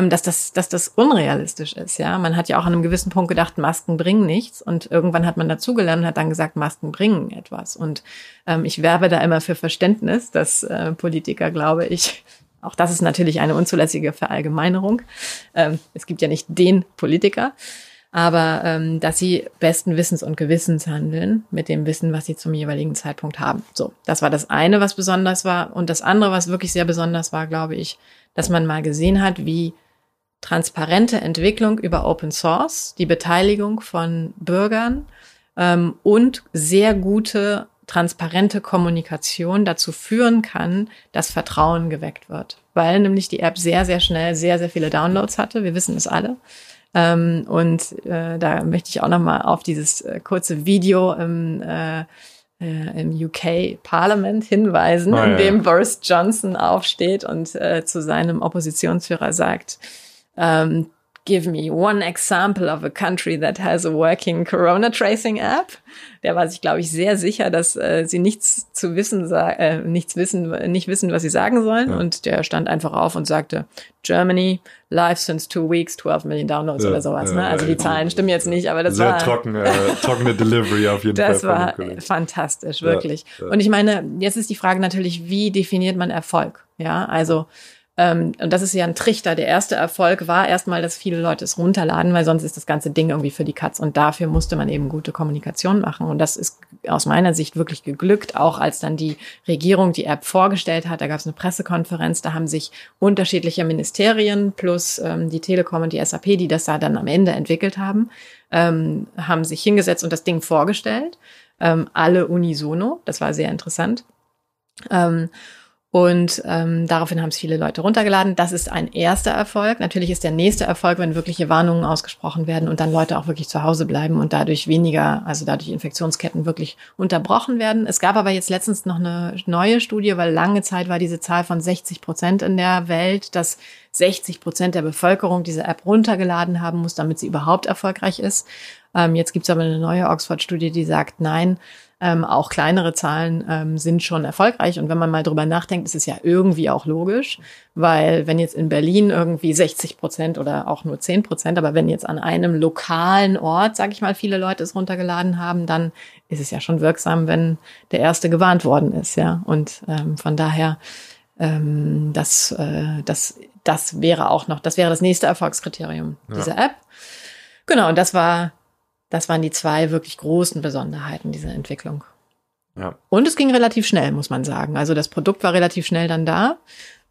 dass das, dass das unrealistisch ist. Ja, man hat ja auch an einem gewissen Punkt gedacht, Masken bringen nichts, und irgendwann hat man dazugelernt und hat dann gesagt, Masken bringen etwas. Und ähm, ich werbe da immer für Verständnis, dass äh, Politiker, glaube ich, auch das ist natürlich eine unzulässige Verallgemeinerung. Ähm, es gibt ja nicht den Politiker, aber ähm, dass sie besten Wissens und Gewissens handeln mit dem Wissen, was sie zum jeweiligen Zeitpunkt haben. So, das war das eine, was besonders war. Und das andere, was wirklich sehr besonders war, glaube ich, dass man mal gesehen hat, wie transparente Entwicklung über Open Source, die Beteiligung von Bürgern ähm, und sehr gute transparente Kommunikation dazu führen kann, dass Vertrauen geweckt wird. Weil nämlich die App sehr, sehr schnell sehr, sehr viele Downloads hatte. Wir wissen es alle. Ähm, und äh, da möchte ich auch nochmal auf dieses äh, kurze Video im, äh, äh, im UK Parlament hinweisen, in ja, dem ja. Boris Johnson aufsteht und äh, zu seinem Oppositionsführer sagt, ähm, Give me one example of a country that has a working Corona Tracing App. Der war sich, glaube ich, sehr sicher, dass äh, sie nichts zu wissen, äh, nichts wissen, nicht wissen, was sie sagen sollen. Ja. Und der stand einfach auf und sagte, Germany, live since two weeks, 12 Million Downloads Ja, oder sowas. ja, ne? Also die Zahlen stimmen jetzt nicht, aber das Sehr war trocken, äh, trockene Delivery auf jeden das Fall. dem war fantastisch, wirklich. Und ich meine, jetzt ist die Frage natürlich, wie definiert man Erfolg? Ja, also ähm, und das ist ja ein Trichter. Der erste Erfolg war erstmal, dass viele Leute es runterladen, weil sonst ist das ganze Ding irgendwie für die Katz. Und dafür musste man eben gute Kommunikation machen. Und das ist aus meiner Sicht wirklich geglückt, auch als dann die Regierung die App vorgestellt hat. Da gab es eine Pressekonferenz, da haben sich unterschiedliche Ministerien plus ähm, die Telekom und die SAP, die das da dann am Ende entwickelt haben, ähm, haben sich hingesetzt und das Ding vorgestellt. Ähm, alle unisono. Das war sehr interessant. Und ähm, daraufhin haben es viele Leute runtergeladen. Das ist ein erster Erfolg. Natürlich ist der nächste Erfolg, wenn wirkliche Warnungen ausgesprochen werden und dann Leute auch wirklich zu Hause bleiben und dadurch weniger, also dadurch Infektionsketten wirklich unterbrochen werden. Es gab aber jetzt letztens noch eine neue Studie, weil lange Zeit war diese Zahl von 60 Prozent in der Welt, dass 60 Prozent der Bevölkerung diese App runtergeladen haben muss, damit sie überhaupt erfolgreich ist. Ähm, jetzt gibt's aber eine neue Oxford-Studie, die sagt, nein, ähm, auch kleinere Zahlen ähm, sind schon erfolgreich. Und wenn man mal drüber nachdenkt, ist es ja irgendwie auch logisch, weil wenn jetzt in Berlin irgendwie 60 Prozent oder auch nur 10 Prozent, aber wenn jetzt an einem lokalen Ort, sage ich mal, viele Leute es runtergeladen haben, dann ist es ja schon wirksam, wenn der Erste gewarnt worden ist. Ja, und ähm, von daher, ähm, das, äh, das, das wäre auch noch, das wäre das nächste Erfolgskriterium Ja. dieser App. Genau, und das war das waren die zwei wirklich großen Besonderheiten dieser Entwicklung. Ja. Und es ging relativ schnell, muss man sagen. Also das Produkt war relativ schnell dann da.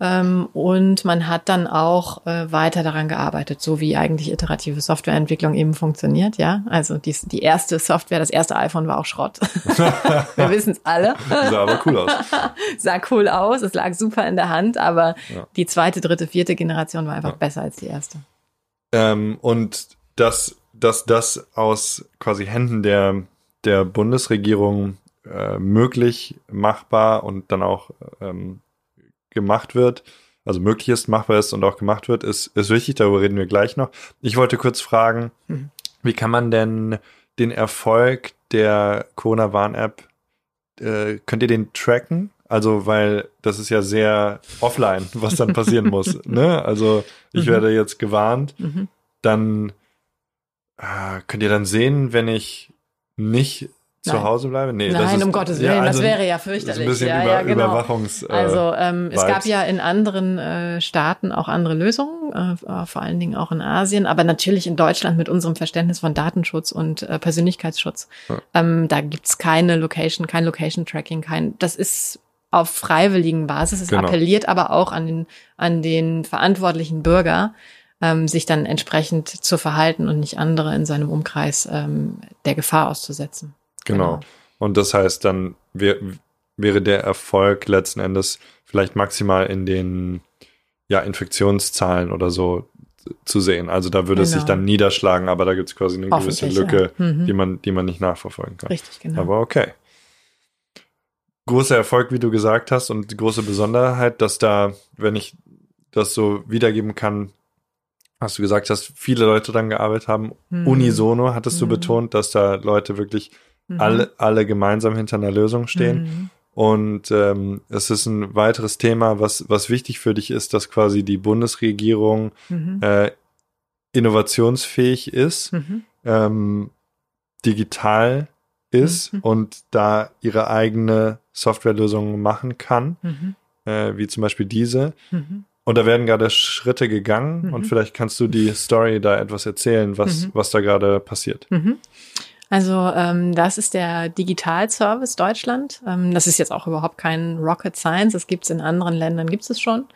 Ähm, und man hat dann auch äh, weiter daran gearbeitet, so wie eigentlich iterative Softwareentwicklung eben funktioniert, ja. Also die, die erste Software, das erste iPhone war auch Schrott. Wir wissen es alle. Sah aber cool aus. Sah cool aus, es lag super in der Hand, aber Ja. die zweite, dritte, vierte Generation war einfach besser als die erste. Ähm, und dass, dass das aus quasi Händen der, der Bundesregierung äh, möglich, machbar und dann auch ähm, gemacht wird, also möglich ist, machbar ist und auch gemacht wird, ist, ist wichtig, darüber reden wir gleich noch. Ich wollte kurz fragen, Mhm. wie kann man denn den Erfolg der Corona-Warn-App, äh, könnt ihr den tracken? Also, weil das ist ja sehr offline, was dann passieren muss. Ne? Also, ich Mhm. werde jetzt gewarnt, Mhm. dann äh, könnt ihr dann sehen, wenn ich nicht zu Nein. Hause bleibe? Nee, das Nein, ist, um Gottes Willen, ja, das also, wäre ja das fürchterlich. ein bisschen ja, über, ja, genau. Überwachungs. Äh, Also ähm, es gab ja in anderen äh, Staaten auch andere Lösungen, äh, vor allen Dingen auch in Asien, aber natürlich in Deutschland mit unserem Verständnis von Datenschutz und äh, Persönlichkeitsschutz. Ja. Ähm, da gibt's keine Location, kein Location-Tracking, kein, das ist auf freiwilligen Basis. Es Genau. appelliert aber auch an den, an den verantwortlichen Bürger, ähm, sich dann entsprechend zu verhalten und nicht andere in seinem Umkreis ähm, der Gefahr auszusetzen. Genau. Und das heißt, dann wär, wäre der Erfolg letzten Endes vielleicht maximal in den ja, Infektionszahlen oder so zu sehen. Also da würde es sich Genau. dann niederschlagen, aber da gibt es quasi eine gewisse Lücke, ja. Mhm. die, man, die man nicht nachverfolgen kann. Richtig, genau. Aber okay. Großer Erfolg, wie du gesagt hast, und die große Besonderheit, dass da, wenn ich das so wiedergeben kann, hast du gesagt, dass viele Leute daran gearbeitet haben. Mhm. Unisono hattest du Mhm. betont, dass da Leute wirklich Mhm. alle, alle gemeinsam hinter einer Lösung stehen. Mhm. Und ähm, es ist ein weiteres Thema, was, was wichtig für dich ist, dass quasi die Bundesregierung Mhm. äh, innovationsfähig ist, Mhm. ähm, digital ist Mhm. und da ihre eigene Softwarelösungen machen kann, äh, wie zum Beispiel diese. Und da werden gerade Schritte gegangen Mhm. und vielleicht kannst du die Story da etwas erzählen, was, Mhm. was da gerade passiert. Mhm. Also ähm, das ist der Digitalservice Deutschland. Ähm, das ist jetzt auch überhaupt kein Rocket Science. Das gibt es in anderen Ländern, gibt es schon.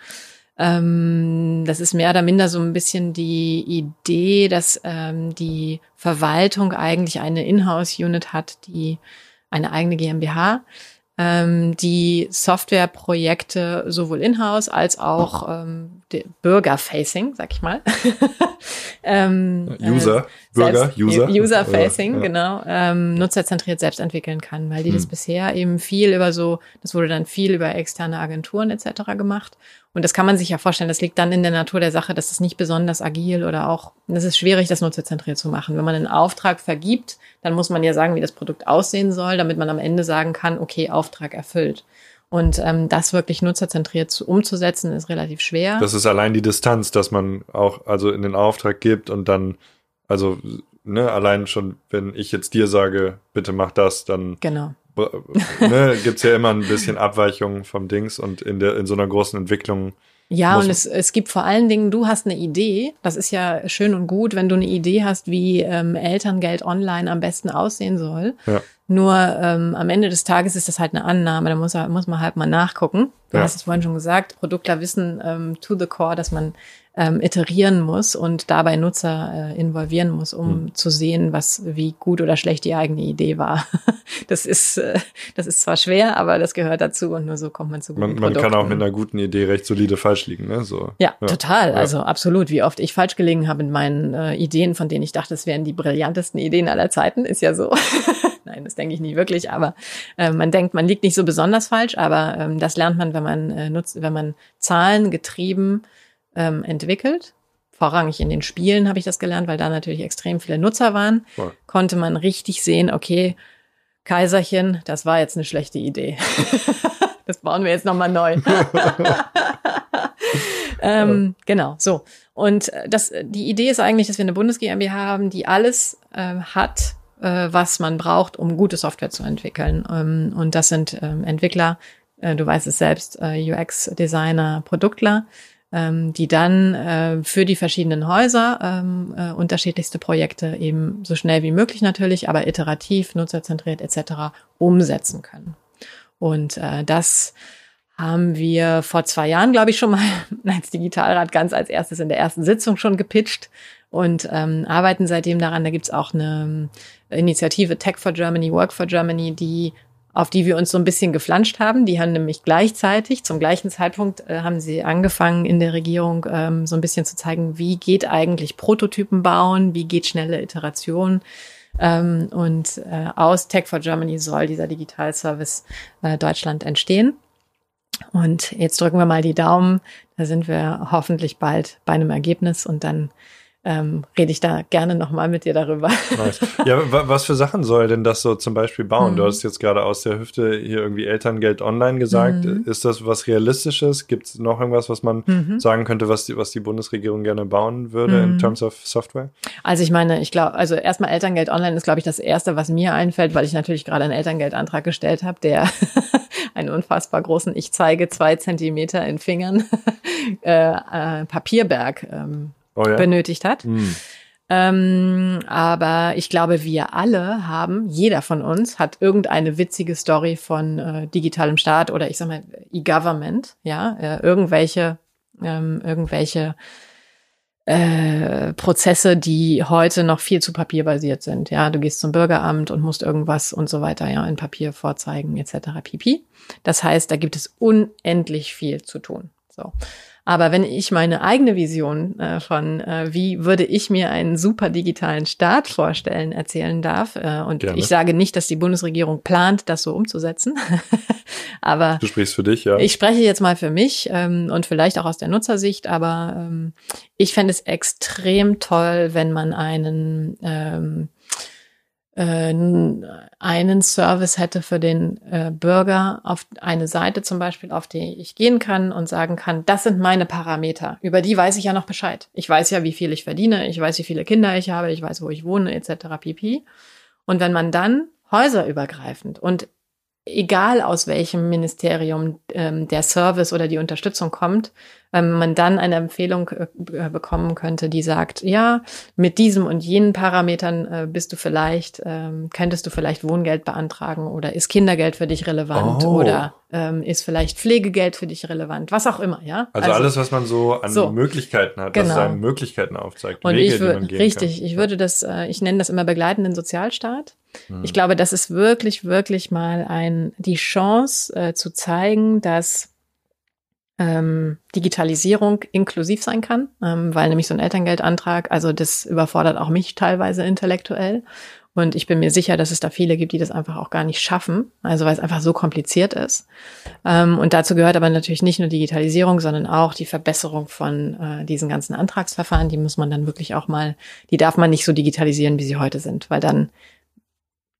Ähm, das ist mehr oder minder so ein bisschen die Idee, dass ähm, die Verwaltung eigentlich eine Inhouse-Unit hat, die eine eigene GmbH, ähm, die Softwareprojekte sowohl in-house als auch ähm, Bürger-facing, sag ich mal. ähm, äh, User, Bürger, selbst- User. User-facing, Ja. genau. Ähm, nutzerzentriert selbst entwickeln kann, weil die das Hm. bisher eben viel über so, das wurde dann viel über externe Agenturen etc. gemacht. Und das kann man sich ja vorstellen, das liegt dann in der Natur der Sache, dass es nicht besonders agil oder auch, das ist schwierig, das nutzerzentriert zu machen. Wenn man einen Auftrag vergibt, dann muss man ja sagen, wie das Produkt aussehen soll, damit man am Ende sagen kann, okay, Auftrag erfüllt. Und ähm, das wirklich nutzerzentriert zu, umzusetzen, ist relativ schwer. Das ist allein die Distanz, dass man auch also in den Auftrag gibt und dann, also ne, allein schon, wenn ich jetzt dir sage, bitte mach das, dann genau. Ne, gibt's ja immer ein bisschen Abweichungen vom Dings und in der in so einer großen Entwicklung. Ja, und es, es gibt vor allen Dingen, du hast eine Idee. Das ist ja schön und gut, wenn du eine Idee hast, wie ähm, Elterngeld online am besten aussehen soll. Ja. Nur ähm, am Ende des Tages ist das halt eine Annahme. Da muss, muss man halt mal nachgucken. Du Ja. hast es vorhin schon gesagt, Produktler wissen ähm, to the core, dass man ähm, iterieren muss und dabei Nutzer äh, involvieren muss, um Hm. zu sehen, was wie gut oder schlecht die eigene Idee war. Das ist äh, das ist zwar schwer, aber das gehört dazu und nur so kommt man zu guten Man, man kann auch Produkten. mit einer guten Idee recht solide falsch liegen, ne? So. Ja, total. Ja. Also absolut. Wie oft ich falsch gelegen habe in meinen äh, Ideen, von denen ich dachte, es wären die brillantesten Ideen aller Zeiten, ist ja so. Nein, das denke ich nicht wirklich, aber äh, man denkt, man liegt nicht so besonders falsch, aber ähm, das lernt man, wenn man äh, nutzt, wenn man Zahlen getrieben ähm, entwickelt. Vorrangig in den Spielen habe ich das gelernt, weil da natürlich extrem viele Nutzer waren. Voll. Konnte man richtig sehen, okay, Kaiserchen, das war jetzt eine schlechte Idee. das bauen wir jetzt nochmal neu. ähm, genau, so. Und äh, das, die Idee ist eigentlich, dass wir eine Bundes GmbH haben, die alles äh, hat, äh, was man braucht, um gute Software zu entwickeln. Ähm, und das sind ähm, Entwickler, äh, du weißt es selbst, äh, UX-Designer, Produktler, ähm, die dann äh, für die verschiedenen Häuser ähm, äh, unterschiedlichste Projekte eben so schnell wie möglich natürlich, aber iterativ, nutzerzentriert etc. umsetzen können. Und äh, das haben wir vor zwei Jahren, glaube ich, schon mal als Digitalrat ganz als erstes in der ersten Sitzung schon gepitcht und ähm, arbeiten seitdem daran. Da gibt's auch eine Initiative Tech for Germany, Work for Germany, die auf die wir uns so ein bisschen geflanscht haben. Die haben nämlich gleichzeitig, zum gleichen Zeitpunkt, äh, haben sie angefangen in der Regierung ähm, so ein bisschen zu zeigen, wie geht eigentlich Prototypen bauen, wie geht schnelle Iteration. Ähm, und äh, aus Tech for Germany soll dieser Digitalservice äh, Deutschland entstehen. Und jetzt drücken wir mal die Daumen. Da sind wir hoffentlich bald bei einem Ergebnis und dann ähm, rede ich da gerne nochmal mit dir darüber. Nice. Ja, was für Sachen soll denn das so zum Beispiel bauen? Mhm. Du hast jetzt gerade aus der Hüfte hier irgendwie Elterngeld online gesagt. Mhm. Ist das was Realistisches? Gibt es noch irgendwas, was man mhm. sagen könnte, was die, was die Bundesregierung gerne bauen würde in mhm. terms of Software? Also ich meine, ich glaube, also erstmal Elterngeld online ist, glaube ich, das Erste, was mir einfällt, weil ich natürlich gerade einen Elterngeldantrag gestellt habe, der einen unfassbar großen, ich zeige zwei Zentimeter in Fingern, äh, äh, Papierberg ähm, oh ja? benötigt hat. Mhm. Ähm, aber ich glaube, wir alle haben, jeder von uns hat irgendeine witzige Story von äh, digitalem Staat oder ich sag mal E-Government, ja, äh, irgendwelche, ähm, irgendwelche äh, Prozesse, die heute noch viel zu papierbasiert sind. Ja, du gehst zum Bürgeramt und musst irgendwas und so weiter, ja, in Papier vorzeigen etc. pp. Das heißt, da gibt es unendlich viel zu tun. So. Aber wenn ich meine eigene Vision äh, von, äh, wie würde ich mir einen super digitalen Staat vorstellen, erzählen darf, äh, und Gerne. ich sage nicht, dass die Bundesregierung plant, das so umzusetzen, aber du sprichst für dich, ja. Ich spreche jetzt mal für mich ähm, und vielleicht auch aus der Nutzersicht, aber ähm, ich fände es extrem toll, wenn man einen ähm, äh, einen Service hätte für den äh, Bürger auf eine Seite zum Beispiel, auf die ich gehen kann und sagen kann, das sind meine Parameter. Über die weiß ich ja noch Bescheid. Ich weiß ja, wie viel ich verdiene, ich weiß, wie viele Kinder ich habe, ich weiß, wo ich wohne, etc. pp. Und wenn man dann häuserübergreifend und egal aus welchem Ministerium ähm, der Service oder die Unterstützung kommt, ähm, man dann eine Empfehlung äh, äh, bekommen könnte, die sagt, ja, mit diesem und jenen Parametern äh, bist du vielleicht, ähm, könntest du vielleicht Wohngeld beantragen oder ist Kindergeld für dich relevant oh. oder ähm, ist vielleicht Pflegegeld für dich relevant, was auch immer, ja. Also, also alles, was man so an so, Möglichkeiten hat, genau. was einem Möglichkeiten aufzeigt. Und Wege, ich würde, richtig, kann. ich würde das, äh, ich nenne das immer begleitenden Sozialstaat. Hm. Ich glaube, das ist wirklich, wirklich mal ein, die Chance äh, zu zeigen, dass ähm, Digitalisierung inklusiv sein kann, ähm, weil nämlich so ein Elterngeldantrag, also das überfordert auch mich teilweise intellektuell. Und ich bin mir sicher, dass es da viele gibt, die das einfach auch gar nicht schaffen, also weil es einfach so kompliziert ist. Ähm, und dazu gehört aber natürlich nicht nur Digitalisierung, sondern auch die Verbesserung von äh, diesen ganzen Antragsverfahren. Die muss man dann wirklich auch mal, die darf man nicht so digitalisieren, wie sie heute sind, weil dann,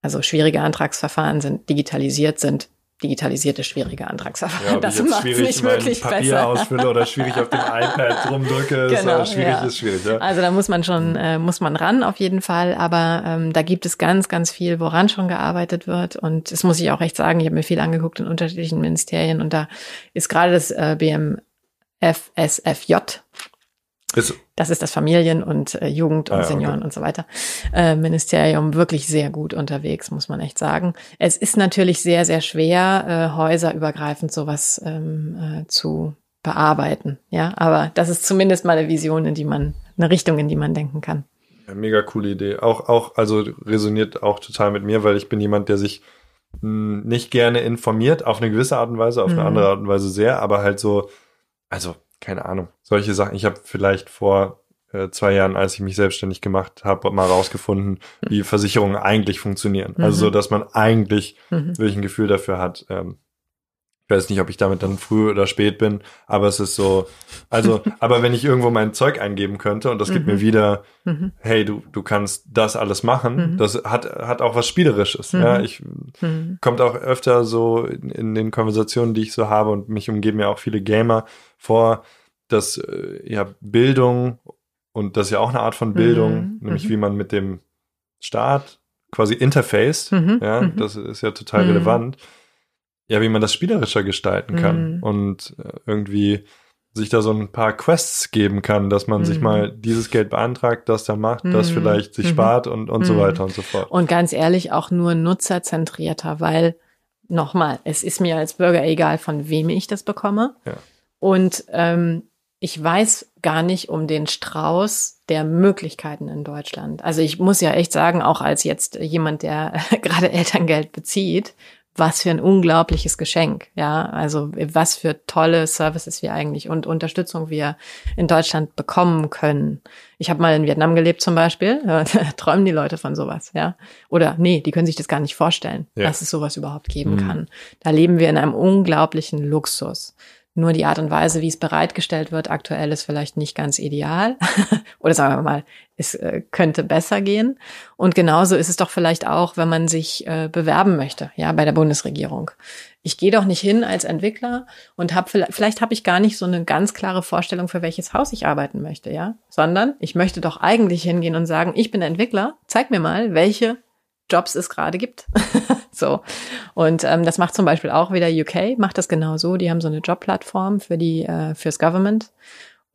also schwierige Antragsverfahren sind digitalisiert, sind digitalisierte, schwierige Antragsverfahren. Ja, das macht es nicht wirklich Papier besser. ausfülle oder schwierig auf dem iPad rumdrücke, genau, ist schwierig, ja. ist schwierig. Ja. Also da muss man schon, äh, muss man ran auf jeden Fall, aber ähm, da gibt es ganz, ganz viel, woran schon gearbeitet wird und das muss ich auch recht sagen, ich habe mir viel angeguckt in unterschiedlichen Ministerien und da ist gerade das äh, BMFSFJ, ist das ist das Familien- und äh, Jugend- und ah, Senioren okay. und so weiter äh, Ministerium wirklich sehr gut unterwegs, muss man echt sagen. Es ist natürlich sehr, sehr schwer, äh, häuserübergreifend sowas ähm, äh, zu bearbeiten. Ja, aber das ist zumindest mal eine Vision, in die man, eine Richtung, in die man denken kann. Ja, mega coole Idee. Auch, auch, also resoniert auch total mit mir, weil ich bin jemand, der sich mh, hm, nicht gerne informiert, auf eine gewisse Art und Weise, auf mhm. eine andere Art und Weise sehr, aber halt so, also keine Ahnung, solche Sachen. Ich habe vielleicht vor äh, zwei Jahren, als ich mich selbstständig gemacht habe, mal rausgefunden, wie Versicherungen eigentlich funktionieren. Mhm. Also so, dass man eigentlich mhm. wirklich ein Gefühl dafür hat. Ähm, ich weiß nicht, ob ich damit dann früh oder spät bin, aber es ist so, also, aber wenn ich irgendwo mein Zeug eingeben könnte und das gibt mir mhm. wieder, mhm. hey, du, du kannst das alles machen, mhm. das hat, hat auch was Spielerisches. Ja, ich, kommt auch öfter so in, in, den Konversationen, die ich so habe und mich umgeben ja auch viele Gamer vor, dass, äh, ja, Bildung und das ist ja auch eine Art von Bildung, nämlich wie man mit dem Staat quasi interface, ja, das ist ja total relevant ja, wie man das spielerischer gestalten kann mhm. und äh, irgendwie sich da so ein paar Quests geben kann, dass man mhm. sich mal dieses Geld beantragt, das da macht, mhm. das vielleicht sich mhm. spart und, und so mhm. weiter und so fort. Und ganz ehrlich auch nur nutzerzentrierter, weil nochmal, es ist mir als Bürger egal, von wem ich das bekomme. Ja. Und ähm, ich weiß gar nicht um den Strauß der Möglichkeiten in Deutschland. Also ich muss ja echt sagen, auch als jetzt jemand, der gerade Elterngeld bezieht, was für ein unglaubliches Geschenk, ja. Also was für tolle Services wir eigentlich und Unterstützung wir in Deutschland bekommen können. Ich habe mal in Vietnam gelebt zum Beispiel, da träumen die Leute von sowas, ja. Oder nee, die können sich das gar nicht vorstellen, ja. dass es sowas überhaupt geben mhm. kann. Da leben wir in einem unglaublichen Luxus. Nur die Art und Weise, wie es bereitgestellt wird, aktuell ist vielleicht nicht ganz ideal. Oder sagen wir mal, es äh, könnte besser gehen. Und genauso ist es doch vielleicht auch, wenn man sich äh, bewerben möchte, ja, bei der Bundesregierung. Ich gehe doch nicht hin als Entwickler und habe vielleicht, vielleicht habe ich gar nicht so eine ganz klare Vorstellung, für welches Haus ich arbeiten möchte, ja, sondern ich möchte doch eigentlich hingehen und sagen, ich bin Entwickler, zeig mir mal, welche Jobs es gerade gibt. so. Und ähm, das macht zum Beispiel auch wieder UK, macht das genau so. Die haben so eine Jobplattform für die, äh, fürs Government.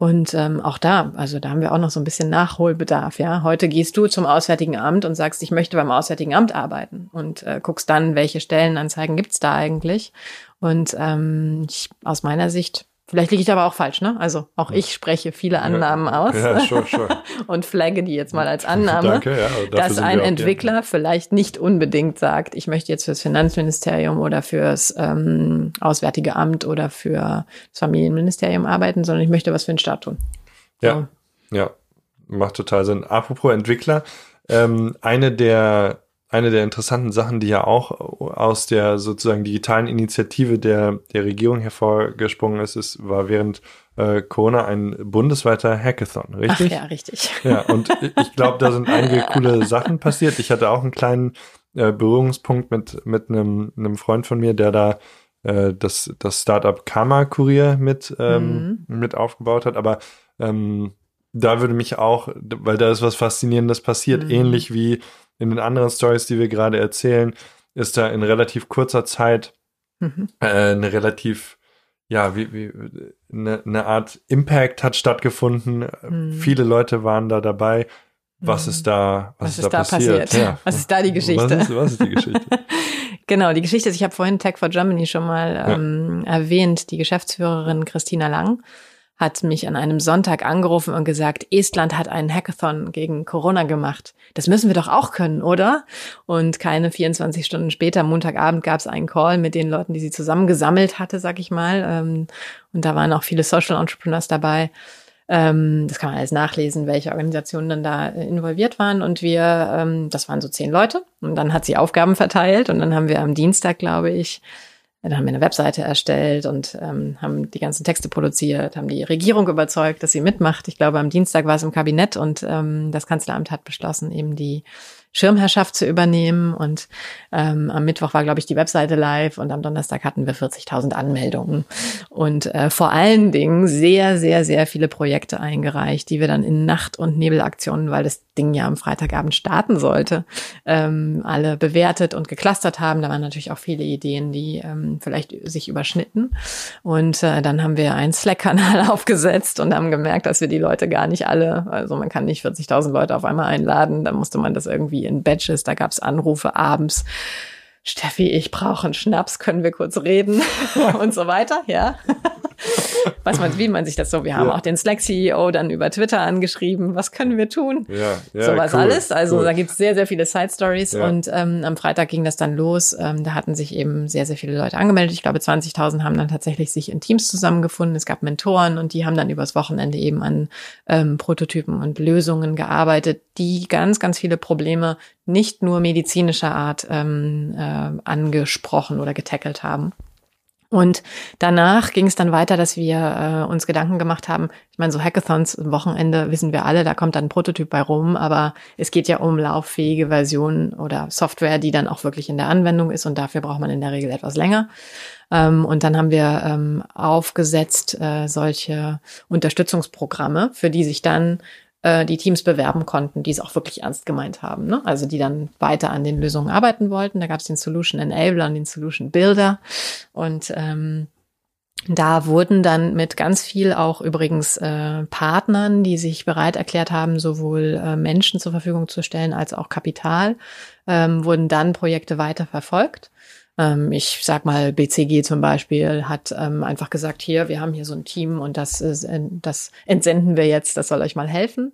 Und ähm, auch da, also da haben wir auch noch so ein bisschen Nachholbedarf, ja. Heute gehst du zum Auswärtigen Amt und sagst, ich möchte beim Auswärtigen Amt arbeiten und äh, guckst dann, welche Stellenanzeigen gibt's da eigentlich. Und ähm, ich, aus meiner Sicht Vielleicht liege ich aber auch falsch, ne? Also auch ich spreche viele Annahmen ja, aus ja, sure, sure. und flagge die jetzt mal als Annahme, Danke, ja, dass ein Entwickler gern. vielleicht nicht unbedingt sagt, ich möchte jetzt fürs Finanzministerium oder fürs ähm, Auswärtige Amt oder für das Familienministerium arbeiten, sondern ich möchte was für den Staat tun. Ja, so. ja, macht total Sinn. Apropos Entwickler, ähm, eine der eine der interessanten Sachen, die ja auch aus der sozusagen digitalen Initiative der, der Regierung hervorgesprungen ist, ist war während äh, Corona ein bundesweiter Hackathon, richtig? Ach, ja, richtig. Ja, und ich glaube, da sind einige coole Sachen passiert. Ich hatte auch einen kleinen äh, Berührungspunkt mit, mit einem, einem Freund von mir, der da äh, das, das Startup Karma Kurier mit, ähm, mhm. mit aufgebaut hat. Aber ähm, da würde mich auch, weil da ist was Faszinierendes passiert, mhm. ähnlich wie in den anderen Stories, die wir gerade erzählen, ist da in relativ kurzer Zeit mhm. äh, eine relativ, ja, wie, wie eine, eine Art Impact hat stattgefunden. Mhm. Viele Leute waren da dabei. Was ist da, was, was ist, da, passiert? passiert? Ja. Was ist da die Geschichte? Was ist, was ist die Geschichte? genau, die Geschichte ist, ich habe vorhin Tech for Germany schon mal ähm, ja. erwähnt, die Geschäftsführerin Christina Lang hat mich an einem Sonntag angerufen und gesagt, Estland hat einen Hackathon gegen Corona gemacht. Das müssen wir doch auch können, oder? Und keine 24 Stunden später, Montagabend, gab es einen Call mit den Leuten, die sie zusammengesammelt hatte, sag ich mal. Ähm, und da waren auch viele Social Entrepreneurs dabei. Ähm, das kann man alles nachlesen, welche Organisationen dann da äh, involviert waren. Und wir, ähm, das waren so zehn Leute. Und dann hat sie Aufgaben verteilt. Und dann haben wir am Dienstag, glaube ich, dann haben wir eine Webseite erstellt und ähm, haben die ganzen Texte produziert, haben die Regierung überzeugt, dass sie mitmacht. Ich glaube, am Dienstag war es im Kabinett und ähm, das Kanzleramt hat beschlossen, eben die Schirmherrschaft zu übernehmen. Und ähm, am Mittwoch war, glaube ich, die Webseite live und am Donnerstag hatten wir 40.000 Anmeldungen. Und äh, vor allen Dingen sehr, sehr, sehr viele Projekte eingereicht, die wir dann in Nacht- und Nebelaktionen, weil das Ding ja am Freitagabend starten sollte, ähm, alle bewertet und geklustert haben. Da waren natürlich auch viele Ideen, die ähm, vielleicht sich überschnitten. Und äh, dann haben wir einen Slack-Kanal aufgesetzt und haben gemerkt, dass wir die Leute gar nicht alle, also man kann nicht 40.000 Leute auf einmal einladen, da musste man das irgendwie in Batches, da gab es Anrufe abends. Steffi, ich brauche einen Schnaps, können wir kurz reden und so weiter, ja. Was man, wie man sich das so, wir haben ja. auch den Slack-CEO dann über Twitter angeschrieben, was können wir tun? Ja, ja Sowas cool, alles. Also cool. da gibt's sehr, sehr viele Side-Stories ja. und ähm, am Freitag ging das dann los. Ähm, da hatten sich eben sehr, sehr viele Leute angemeldet. Ich glaube, 20.000 haben dann tatsächlich sich in Teams zusammengefunden. Es gab Mentoren und die haben dann übers Wochenende eben an ähm, Prototypen und Lösungen gearbeitet, die ganz, ganz viele Probleme nicht nur medizinischer Art ähm, äh, angesprochen oder getackelt haben. Und danach ging es dann weiter, dass wir äh, uns Gedanken gemacht haben. Ich meine, so Hackathons am Wochenende wissen wir alle, da kommt dann ein Prototyp bei rum, aber es geht ja um lauffähige Versionen oder Software, die dann auch wirklich in der Anwendung ist und dafür braucht man in der Regel etwas länger. Ähm, und dann haben wir ähm, aufgesetzt äh, solche Unterstützungsprogramme, für die sich dann äh, die Teams bewerben konnten, die es auch wirklich ernst gemeint haben. Ne? Also die dann weiter an den Lösungen arbeiten wollten. Da gab es den Solution Enabler und den Solution Builder. Und ähm, Da wurden dann mit ganz viel auch übrigens äh, Partnern, die sich bereit erklärt haben, sowohl äh, Menschen zur Verfügung zu stellen als auch Kapital, ähm, wurden dann Projekte weiter verfolgt. Ähm, ich sag mal, BCG zum Beispiel hat ähm, einfach gesagt, hier, wir haben hier so ein Team und das, ist, äh, das entsenden wir jetzt, das soll euch mal helfen.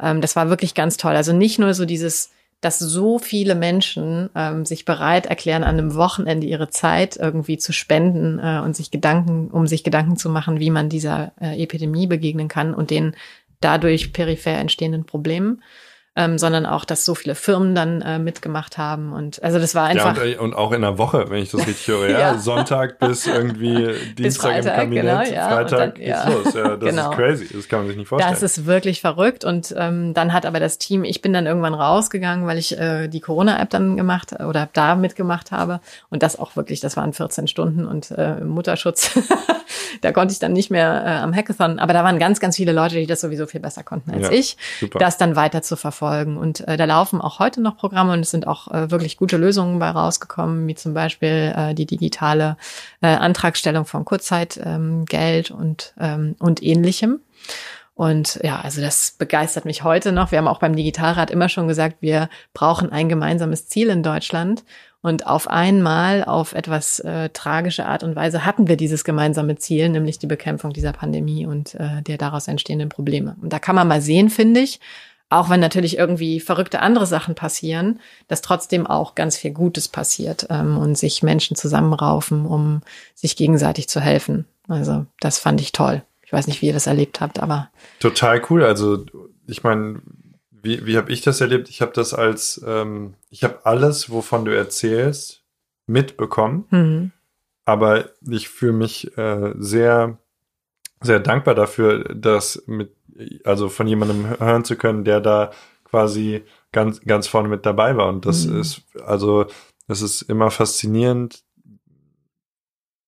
Ähm, das war wirklich ganz toll. Also nicht nur so dieses dass so viele Menschen ähm, sich bereit erklären, an einem Wochenende ihre Zeit irgendwie zu spenden äh, und sich Gedanken, um sich Gedanken zu machen, wie man dieser äh, Epidemie begegnen kann und den dadurch peripher entstehenden Problemen ähm, sondern auch, dass so viele Firmen dann äh, mitgemacht haben. Und also das war einfach. Ja, und, äh, und auch in der Woche, wenn ich das richtig höre. Ja, ja. Sonntag bis irgendwie Dienstag bis Freitag, im Kabinett, genau, ja. Freitag dann, ja. los. Ja, das genau. ist crazy. Das kann man sich nicht vorstellen. Das ist wirklich verrückt. Und ähm, dann hat aber das Team, ich bin dann irgendwann rausgegangen, weil ich äh, die Corona-App dann gemacht oder da mitgemacht habe. Und das auch wirklich, das waren 14 Stunden und äh, Mutterschutz. da konnte ich dann nicht mehr äh, am Hackathon. Aber da waren ganz, ganz viele Leute, die das sowieso viel besser konnten als ich, super. das dann weiter zu verfolgen verfolgen. Und äh, da laufen auch heute noch Programme und es sind auch äh, wirklich gute Lösungen bei rausgekommen, wie zum Beispiel äh, die digitale äh, Antragstellung von Kurzzeitgeld ähm, und, ähm, und ähnlichem. Und ja, also das begeistert mich heute noch. Wir haben auch beim Digitalrat immer schon gesagt, wir brauchen ein gemeinsames Ziel in Deutschland. Und auf einmal, auf etwas äh, tragische Art und Weise, hatten wir dieses gemeinsame Ziel, nämlich die Bekämpfung dieser Pandemie und äh, der daraus entstehenden Probleme. Und da kann man mal sehen, finde ich, auch wenn natürlich irgendwie verrückte andere Sachen passieren, dass trotzdem auch ganz viel Gutes passiert ähm, und sich Menschen zusammenraufen, um sich gegenseitig zu helfen. Also das fand ich toll. Ich weiß nicht, wie ihr das erlebt habt, aber. Total cool. Also ich meine, wie, wie habe ich das erlebt? Ich habe das als, ähm, ich habe alles, wovon du erzählst, mitbekommen. Mhm. Aber ich fühle mich äh, sehr, sehr dankbar dafür, dass mit also von jemandem hören zu können, der da quasi ganz, ganz vorne mit dabei war. Und das mhm. ist, also, das ist immer faszinierend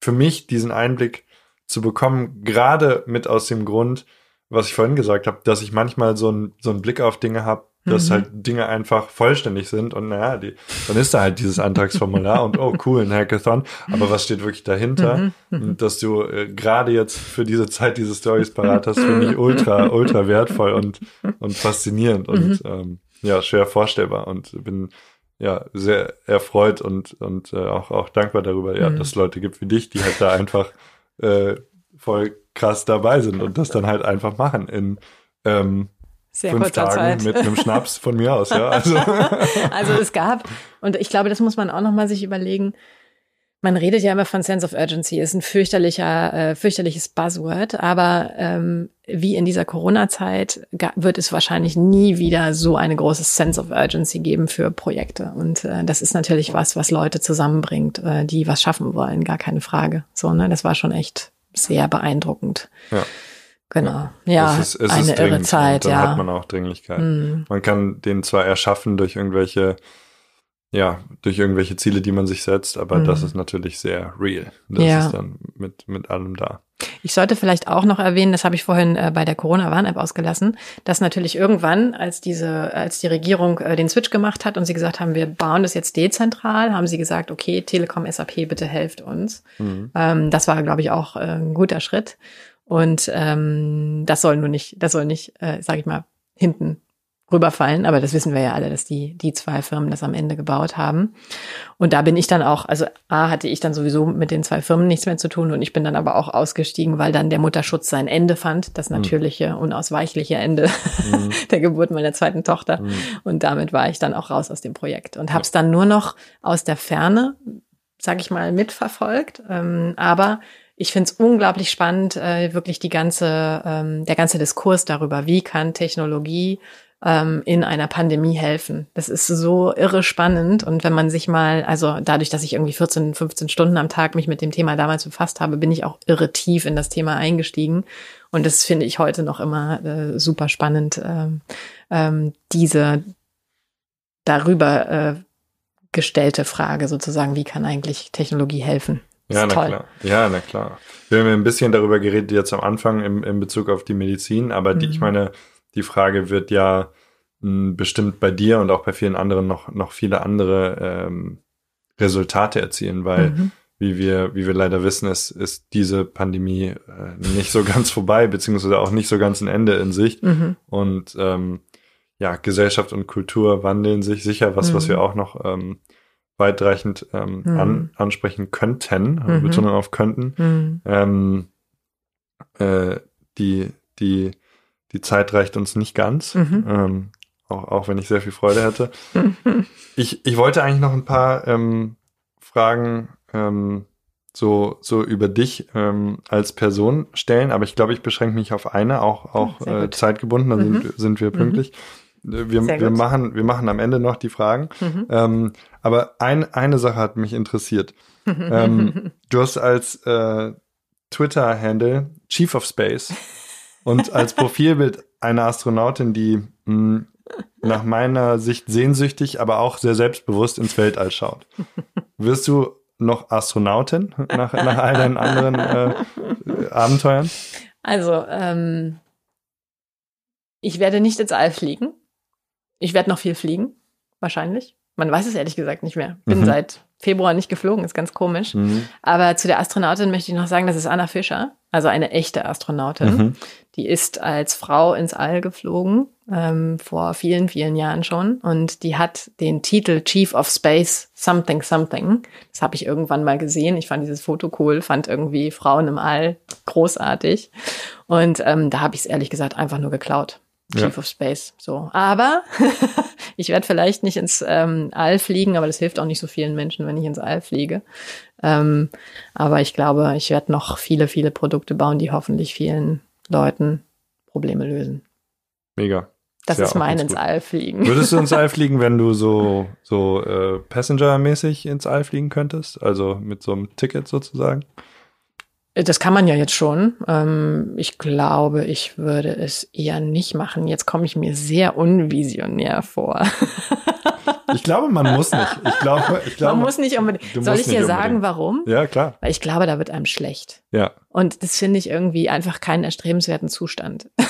für mich, diesen Einblick zu bekommen, gerade mit aus dem Grund, was ich vorhin gesagt habe, dass ich manchmal so, ein, so einen Blick auf Dinge habe, dass mhm. halt Dinge einfach vollständig sind und naja, die, dann ist da halt dieses Antragsformular und oh cool, ein Hackathon, aber was steht wirklich dahinter? Mhm. mhm. dass du äh, gerade jetzt für diese Zeit diese Stories parat hast, finde ich ultra, ultra wertvoll und, und faszinierend und mhm. ähm, ja, schwer vorstellbar und bin ja sehr erfreut und, und äh, auch, auch dankbar darüber, ja, mhm. dass es Leute gibt wie dich, die halt da einfach äh, voll krass dabei sind und das dann halt einfach machen in ähm, sehr fünf Tagen Zeit. mit einem Schnaps von mir aus, ja. Also. also es gab, und ich glaube, das muss man auch nochmal sich überlegen, man redet ja immer von Sense of Urgency, ist ein fürchterlicher, äh, fürchterliches Buzzword, aber ähm, wie in dieser Corona-Zeit wird es wahrscheinlich nie wieder so eine große Sense of Urgency geben für Projekte. Und äh, das ist natürlich was, was Leute zusammenbringt, äh, die was schaffen wollen, gar keine Frage. So, ne, das war schon echt sehr beeindruckend. Ja. Genau. Ja, es ist, es eine ist irre Zeit, dann ja. hat man auch Dringlichkeit. Mhm. Man kann den zwar erschaffen durch irgendwelche, ja, durch irgendwelche Ziele, die man sich setzt, aber mhm. das ist natürlich sehr real. Das ja. ist dann mit, mit allem da. Ich sollte vielleicht auch noch erwähnen, das habe ich vorhin äh, bei der Corona-Warn-App ausgelassen, dass natürlich irgendwann, als diese, als die Regierung äh, den Switch gemacht hat und sie gesagt haben, wir bauen das jetzt dezentral, haben sie gesagt, okay, Telekom, SAP, bitte helft uns. Mhm. Ähm, das war, glaube ich, auch äh, ein guter Schritt. Und ähm, das soll nur nicht, das soll nicht, äh, sage ich mal, hinten rüberfallen. Aber das wissen wir ja alle, dass die, die zwei Firmen das am Ende gebaut haben. Und da bin ich dann auch, also A hatte ich dann sowieso mit den zwei Firmen nichts mehr zu tun und ich bin dann aber auch ausgestiegen, weil dann der Mutterschutz sein Ende fand, das mhm. natürliche, mhm. unausweichliche Ende mhm. der Geburt meiner zweiten Tochter. Mhm. Und damit war ich dann auch raus aus dem Projekt und habe es dann nur noch aus der Ferne, sag ich mal, mitverfolgt. Ähm, aber ich finde es unglaublich spannend, äh, wirklich die ganze, ähm, der ganze Diskurs darüber, wie kann Technologie ähm, in einer Pandemie helfen. Das ist so irre spannend. Und wenn man sich mal, also dadurch, dass ich irgendwie 14, 15 Stunden am Tag mich mit dem Thema damals befasst habe, bin ich auch irre tief in das Thema eingestiegen. Und das finde ich heute noch immer äh, super spannend, ähm, ähm, diese darüber äh, gestellte Frage sozusagen, wie kann eigentlich Technologie helfen? Ja, na toll. klar. Ja, na klar. Wir haben ein bisschen darüber geredet jetzt am Anfang im, in Bezug auf die Medizin, aber die, ich mhm. meine, die Frage wird ja hm, bestimmt bei dir und auch bei vielen anderen noch, noch viele andere ähm, Resultate erzielen, weil mhm. wie wir, wie wir leider wissen, ist, ist diese Pandemie äh, nicht so ganz vorbei, beziehungsweise auch nicht so ganz ein Ende in Sicht. Mhm. Und ähm, ja, Gesellschaft und Kultur wandeln sich sicher, was, Mhm. was wir auch noch ähm, weitreichend ähm, Mhm. an, ansprechen könnten, Mhm. Betonung auf könnten. Mhm. Ähm, äh, die, die, die Zeit reicht uns nicht ganz, Mhm. ähm, auch, auch wenn ich sehr viel Freude hätte. Ich, ich wollte eigentlich noch ein paar ähm, Fragen ähm, so, so über dich ähm, als Person stellen, aber ich glaube, ich beschränke mich auf eine, auch, auch Sehr äh, zeitgebunden, dann Mhm. sind, sind wir pünktlich. Äh, Wir, Sehr wir, gut. machen, wir machen am Ende noch die Fragen. Mhm. Ähm, aber ein, eine Sache hat mich interessiert. Ähm, du hast als äh, Twitter-Handle Chief of Space und als Profilbild eine Astronautin, die mh, nach meiner Sicht sehnsüchtig, aber auch sehr selbstbewusst ins Weltall schaut. Wirst du noch Astronautin nach, nach all deinen anderen äh, Abenteuern? Also, ähm, ich werde nicht ins All fliegen. Ich werde noch viel fliegen, wahrscheinlich. Man weiß es ehrlich gesagt nicht mehr. Bin Mhm. seit Februar nicht geflogen, ist ganz komisch. Mhm. Aber zu der Astronautin möchte ich noch sagen, das ist Anna Fischer, also eine echte Astronautin. Mhm. Die ist als Frau ins All geflogen, ähm, vor vielen, vielen Jahren schon. Und die hat den Titel Chief of Space Something Something. Das habe ich irgendwann mal gesehen. Ich fand dieses Foto cool, fand irgendwie Frauen im All großartig. Und ähm, da habe ich es ehrlich gesagt einfach nur geklaut. Chief Ja. of Space. So. Aber ich werde vielleicht nicht ins ähm, All fliegen, aber das hilft auch nicht so vielen Menschen, wenn ich ins All fliege. Ähm, aber ich glaube, ich werde noch viele, viele Produkte bauen, die hoffentlich vielen Leuten Probleme lösen. Mega. Das ja ist mein ins. All fliegen. Würdest du ins All fliegen, wenn du so, so äh, Passenger-mäßig ins All fliegen könntest? Also mit so einem Ticket sozusagen? Das kann man ja jetzt schon. Ähm, ich glaube, ich würde es eher nicht machen. Jetzt komme ich mir sehr unvisionär vor. Ich glaube, man muss nicht. Ich glaube, ich glaube, Man muss nicht unbedingt. Soll ich dir sagen, unbedingt. warum? Ja, klar. Weil ich glaube, da wird einem schlecht. Ja. Und das finde ich irgendwie einfach keinen erstrebenswerten Zustand.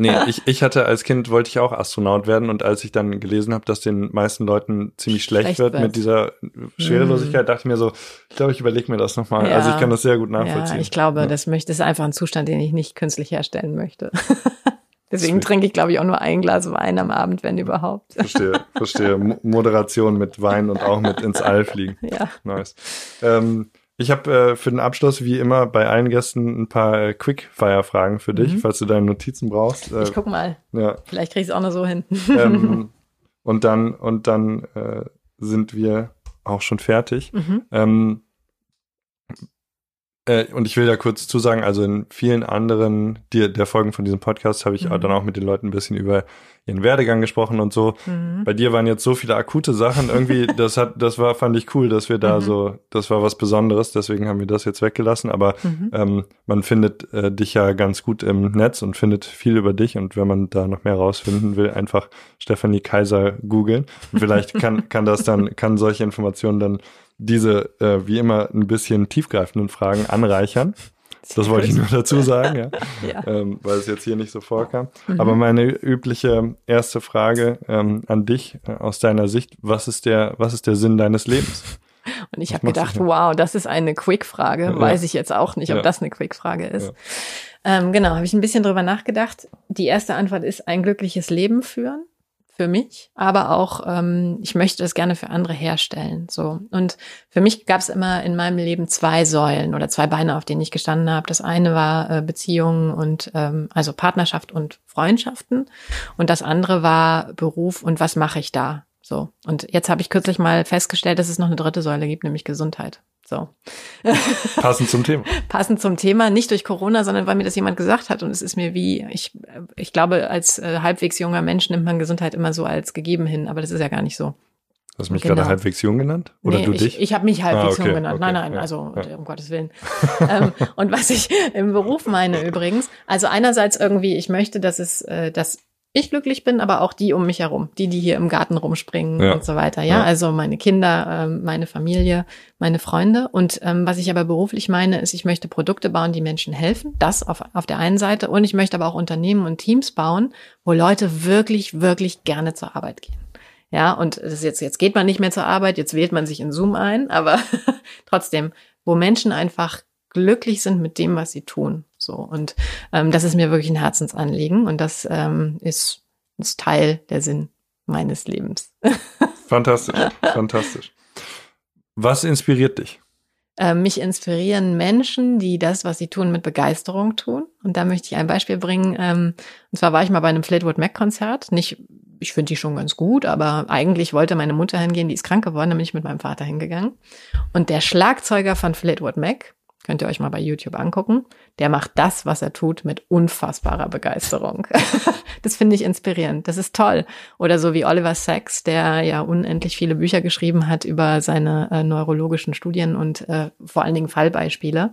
Nee, ich, ich hatte als Kind, wollte ich auch Astronaut werden und als ich dann gelesen habe, dass den meisten Leuten ziemlich schlecht, Schlecht wird, wird. mit dieser Schwerelosigkeit, dachte ich mir so, ich glaube, ich überlege mir das nochmal. Ja. Also ich kann das sehr gut nachvollziehen. Ja, ich glaube, Ja. das möchte, ist einfach ein Zustand, den ich nicht künstlich herstellen möchte. Deswegen trinke ich, glaube ich, auch nur ein Glas Wein am Abend, wenn überhaupt. Verstehe, verstehe. Mo- Moderation mit Wein und auch mit ins All fliegen. Ja. Nice. Ähm, ich habe äh, für den Abschluss wie immer bei allen Gästen ein paar äh, Quickfire-Fragen für dich, Mhm. falls du deine Notizen brauchst. Äh, Ich guck mal. ja, Vielleicht kriege ich es auch noch so hin. ähm, und dann und dann äh, sind wir auch schon fertig. Mhm. Ähm, äh, und ich will da kurz zusagen, also in vielen anderen die, der Folgen von diesem Podcast habe ich Mhm. dann auch mit den Leuten ein bisschen über ihren Werdegang gesprochen und so. Mhm. Bei dir waren jetzt so viele akute Sachen. Irgendwie, das hat, das war, fand ich cool, dass wir da Mhm. so, das war was Besonderes, deswegen haben wir das jetzt weggelassen. Aber Mhm. ähm, man findet äh, dich ja ganz gut im Netz und findet viel über dich. Und wenn man da noch mehr rausfinden will, einfach Stefanie Kaiser googeln. Vielleicht kann, kann das dann, kann solche Informationen dann diese, äh, wie immer, ein bisschen tiefgreifenden Fragen anreichern. Das wollte ich nur dazu sagen, ja. Ja. Ähm, weil es jetzt hier nicht so vorkam. Mhm. Aber meine übliche erste Frage ähm, an dich äh, aus deiner Sicht, was ist der, was ist der Sinn deines Lebens? Und ich habe gedacht, wow, das ist eine Quick-Frage. Ja. Weiß ich jetzt auch nicht, ob Ja. das eine Quick-Frage ist. Ähm, genau, habe ich ein bisschen drüber nachgedacht. Die erste Antwort ist ein glückliches Leben führen für mich, aber auch ähm, ich möchte das gerne für andere herstellen. So und für mich gab es immer in meinem Leben zwei Säulen oder zwei Beine, auf denen ich gestanden habe. Das eine war äh, Beziehungen und ähm, also Partnerschaft und Freundschaften und das andere war Beruf und was mache ich da? So und jetzt habe ich kürzlich mal festgestellt, dass es noch eine dritte Säule gibt, nämlich Gesundheit. So Passend zum Thema. passend zum Thema, nicht durch Corona, sondern weil mir das jemand gesagt hat. Und es ist mir wie, ich, ich glaube, als äh, halbwegs junger Mensch nimmt man Gesundheit immer so als gegeben hin, aber das ist ja gar nicht so. Hast du mich Genau. gerade halbwegs jung genannt? Oder nee, du ich, dich? Ich habe mich halbwegs Ah, okay, jung genannt. okay, nein, nein, ja, also ja. um Gottes Willen. ähm, und was ich im Beruf meine übrigens, also einerseits irgendwie, ich möchte, dass es, äh, dass ich glücklich bin, aber auch die um mich herum, die, die hier im Garten rumspringen Ja. und so weiter. Ja, Ja. also meine Kinder, ähm, meine Familie, meine Freunde. Und ähm, was ich aber beruflich meine, ist, ich möchte Produkte bauen, die Menschen helfen. Das auf, auf der einen Seite. Und ich möchte aber auch Unternehmen und Teams bauen, wo Leute wirklich, wirklich gerne zur Arbeit gehen. Ja, und das ist jetzt, jetzt geht man nicht mehr zur Arbeit, jetzt wählt man sich in Zoom ein, aber trotzdem, wo Menschen einfach glücklich sind mit dem, was sie tun. So. Und ähm, das ist mir wirklich ein Herzensanliegen und das ähm, ist, ist Teil der Sinn meines Lebens. fantastisch, fantastisch. Was inspiriert dich? Äh, mich inspirieren Menschen, die das, was sie tun, mit Begeisterung tun. Und da möchte ich ein Beispiel bringen. Ähm, und zwar war ich mal bei einem Fleetwood Mac Konzert. Nicht, ich finde die schon ganz gut, aber eigentlich wollte meine Mutter hingehen, die ist krank geworden, da bin ich mit meinem Vater hingegangen. Und der Schlagzeuger von Fleetwood Mac, Könnt ihr euch mal bei YouTube angucken. Der macht das, was er tut, mit unfassbarer Begeisterung. das finde ich inspirierend. Das ist toll. Oder so wie Oliver Sacks, der ja unendlich viele Bücher geschrieben hat über seine äh, neurologischen Studien und äh, vor allen Dingen Fallbeispiele.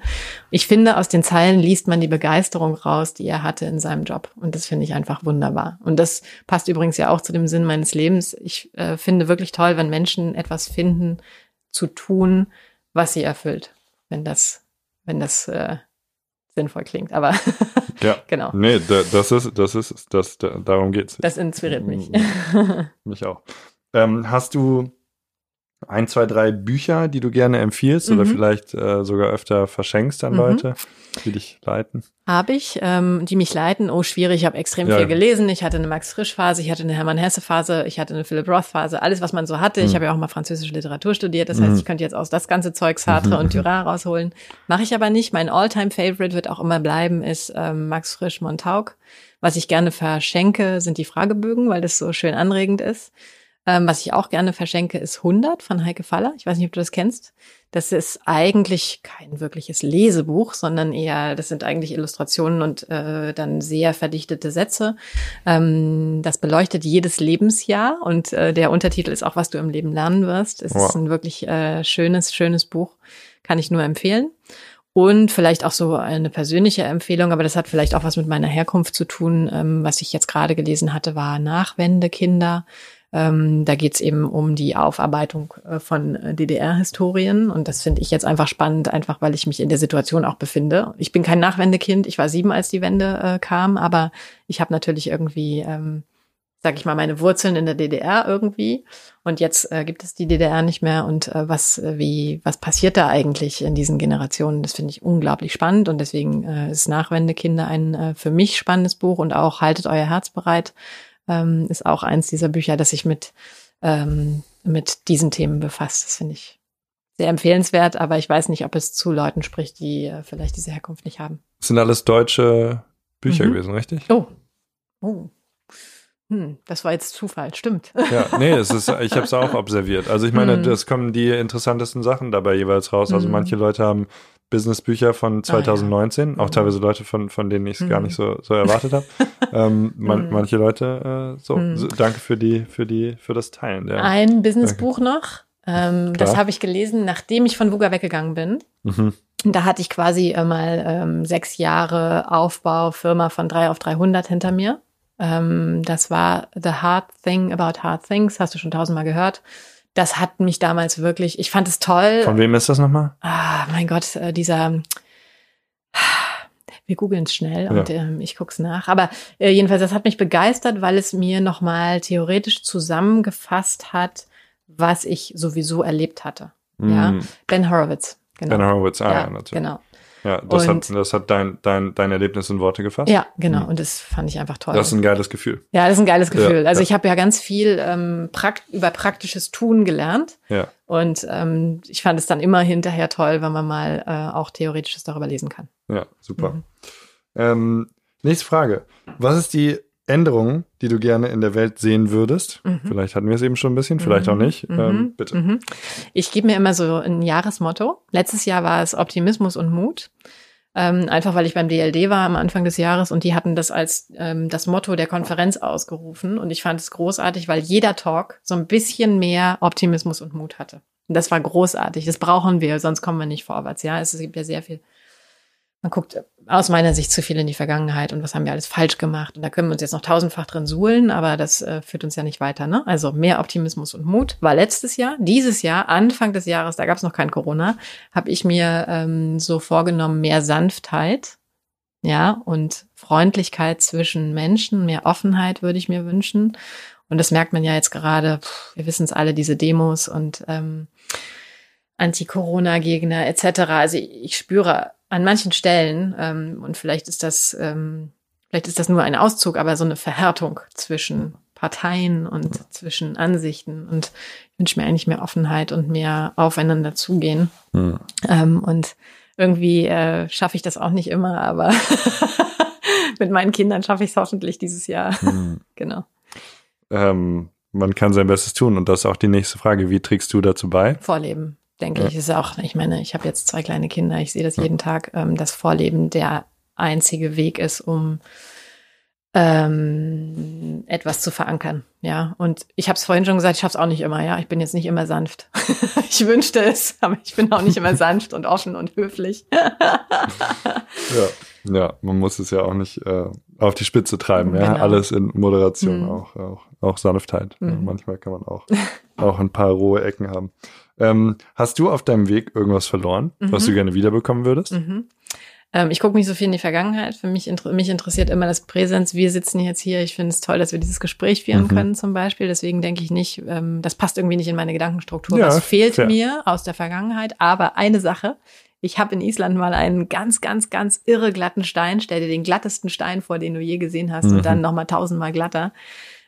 Ich finde, aus den Zeilen liest man die Begeisterung raus, die er hatte in seinem Job. Und das finde ich einfach wunderbar. Und das passt übrigens ja auch zu dem Sinn meines Lebens. Ich äh, finde wirklich toll, wenn Menschen etwas finden, zu tun, was sie erfüllt. Wenn das wenn das äh, sinnvoll klingt. Aber ja, genau. Nee, da, das ist, das ist, das, da, darum geht's. Das inspiriert mich. mich auch. Ähm, hast du ein, zwei, drei Bücher, die du gerne empfiehlst mhm. oder vielleicht äh, sogar öfter verschenkst an mhm. Leute, die dich leiten? Habe ich, ähm, die mich leiten. Oh, schwierig. Ich habe extrem ja. viel gelesen. Ich hatte eine Max Frisch Phase, ich hatte eine Hermann Hesse Phase, ich hatte eine Philip Roth Phase. Alles, was man so hatte. Mhm. Ich habe ja auch mal französische Literatur studiert. Das heißt, mhm. ich könnte jetzt aus das ganze Zeug Sartre und Dürer rausholen. Mache ich aber nicht. Mein Alltime Favorite wird auch immer bleiben, ist ähm, Max Frisch Montauk. Was ich gerne verschenke, sind die Fragebögen, weil das so schön anregend ist. Ähm, was ich auch gerne verschenke, ist 100 von Heike Faller. Ich weiß nicht, ob du das kennst. Das ist eigentlich kein wirkliches Lesebuch, sondern eher, das sind eigentlich Illustrationen und äh, dann sehr verdichtete Sätze. Ähm, das beleuchtet jedes Lebensjahr und äh, der Untertitel ist auch, was du im Leben lernen wirst. Es wow. ist ein wirklich äh, schönes, schönes Buch. Kann ich nur empfehlen. Und vielleicht auch so eine persönliche Empfehlung, aber das hat vielleicht auch was mit meiner Herkunft zu tun. Ähm, was ich jetzt gerade gelesen hatte, war Nachwendekinder ähm, da geht es eben um die Aufarbeitung äh, von äh, DDR-Historien. Und das finde ich jetzt einfach spannend, einfach weil ich mich in der Situation auch befinde. Ich bin kein Nachwendekind, ich war sieben, als die Wende äh, kam, aber ich habe natürlich irgendwie, ähm, sag ich mal, meine Wurzeln in der DDR irgendwie. Und jetzt äh, gibt es die DDR nicht mehr. Und äh, was, äh, wie, was passiert da eigentlich in diesen Generationen? Das finde ich unglaublich spannend. Und deswegen äh, ist Nachwendekinder ein äh, für mich spannendes Buch und auch haltet euer Herz bereit ähm, ist auch eins dieser Bücher, das sich mit, ähm, mit diesen Themen befasst. Das finde ich sehr empfehlenswert, aber ich weiß nicht, ob es zu Leuten spricht, die äh, vielleicht diese Herkunft nicht haben. Das sind alles deutsche Bücher mhm. gewesen, richtig? Oh. Oh. Hm, das war jetzt Zufall, stimmt. Ja, nee, es ist, ich habe es auch observiert. Also ich meine, mhm. das kommen die interessantesten Sachen dabei jeweils raus. Also mhm. manche Leute haben Businessbücher von 2019, ah, ja. auch mhm. teilweise Leute, von, von denen ich es mhm. gar nicht so, so erwartet habe. ähm, man, mhm. Manche Leute, äh, so, mhm. so, danke für die, für die, für das Teilen. Ja. Ein Businessbuch noch. Ähm, das habe ich gelesen, nachdem ich von Wuga weggegangen bin. Mhm. Da hatte ich quasi äh, mal ähm, sechs Jahre Aufbau, Firma von drei auf 300 hinter mir. Ähm, das war The Hard Thing About Hard Things, hast du schon tausendmal gehört das hat mich damals wirklich, ich fand es toll. Von wem ist das nochmal? Ah, mein Gott, äh, dieser, wir googeln es schnell und ja. ähm, ich guck's nach. Aber äh, jedenfalls, das hat mich begeistert, weil es mir nochmal theoretisch zusammengefasst hat, was ich sowieso erlebt hatte. Mm. Ja, Ben Horowitz. Genau. Ben Horowitz, ah, ja, ja natürlich. Genau. Ja, das und, hat, das hat dein, dein, dein Erlebnis in Worte gefasst. Ja, genau. Mhm. Und das fand ich einfach toll. Das ist ein geiles Gefühl. Ja, das ist ein geiles Gefühl. Ja, also ja. ich habe ja ganz viel ähm, prakt über praktisches Tun gelernt. Ja. Und ähm, ich fand es dann immer hinterher toll, wenn man mal äh, auch Theoretisches darüber lesen kann. Ja, super. Mhm. Ähm, nächste Frage. Was ist die Änderungen, die du gerne in der Welt sehen würdest? Mhm. Vielleicht hatten wir es eben schon ein bisschen, vielleicht mhm. auch nicht. Mhm. Ähm, bitte. Mhm. Ich gebe mir immer so ein Jahresmotto. Letztes Jahr war es Optimismus und Mut. Ähm, einfach weil ich beim DLD war am Anfang des Jahres und die hatten das als ähm, das Motto der Konferenz ausgerufen. Und ich fand es großartig, weil jeder Talk so ein bisschen mehr Optimismus und Mut hatte. Und das war großartig. Das brauchen wir, sonst kommen wir nicht vorwärts. Ja, es gibt ja sehr viel man guckt aus meiner Sicht zu viel in die Vergangenheit und was haben wir alles falsch gemacht. Und da können wir uns jetzt noch tausendfach drin suhlen, aber das äh, führt uns ja nicht weiter. Ne? Also mehr Optimismus und Mut war letztes Jahr. Dieses Jahr, Anfang des Jahres, da gab es noch kein Corona, habe ich mir ähm, so vorgenommen, mehr Sanftheit. Ja, und Freundlichkeit zwischen Menschen, mehr Offenheit würde ich mir wünschen. Und das merkt man ja jetzt gerade, wir wissen es alle, diese Demos und ähm, Anti-Corona-Gegner etc. Also ich spüre an manchen Stellen, ähm, und vielleicht ist das, ähm, vielleicht ist das nur ein Auszug, aber so eine Verhärtung zwischen Parteien und zwischen Ansichten. Und ich wünsche mir eigentlich mehr Offenheit und mehr aufeinander zugehen. Mhm. Ähm, und irgendwie äh, schaffe ich das auch nicht immer, aber mit meinen Kindern schaffe ich es hoffentlich dieses Jahr. Mhm. genau. Ähm, man kann sein Bestes tun und das ist auch die nächste Frage. Wie trägst du dazu bei? Vorleben, denke ja. ich, ist auch, ich meine, ich habe jetzt zwei kleine Kinder, ich sehe das jeden Tag, ähm, dass Vorleben der einzige Weg ist, um ähm, etwas zu verankern. Ja, und ich habe es vorhin schon gesagt, ich schaffe es auch nicht immer. Ja, ich bin jetzt nicht immer sanft. ich wünschte es, aber ich bin auch nicht immer sanft und offen und höflich. ja, ja, man muss es ja auch nicht äh, auf die Spitze treiben. Ja, genau. alles in Moderation, mhm. auch, auch, auch Sanftheit. Mhm. Ja, manchmal kann man auch auch ein paar rohe Ecken haben. Ähm, hast du auf deinem Weg irgendwas verloren, mhm. was du mhm. gerne wiederbekommen würdest? Mhm. Ähm, ich gucke nicht so viel in die Vergangenheit. Für mich, mich interessiert immer das Präsenz. Wir sitzen jetzt hier. Ich finde es toll, dass wir dieses Gespräch führen mhm. können zum Beispiel. Deswegen denke ich nicht, ähm, das passt irgendwie nicht in meine Gedankenstruktur. Ja, das fehlt fair. mir aus der Vergangenheit. Aber eine Sache, ich habe in Island mal einen ganz, ganz, ganz irre glatten Stein. Stell dir den glattesten Stein vor, den du je gesehen hast mhm. und dann nochmal tausendmal glatter.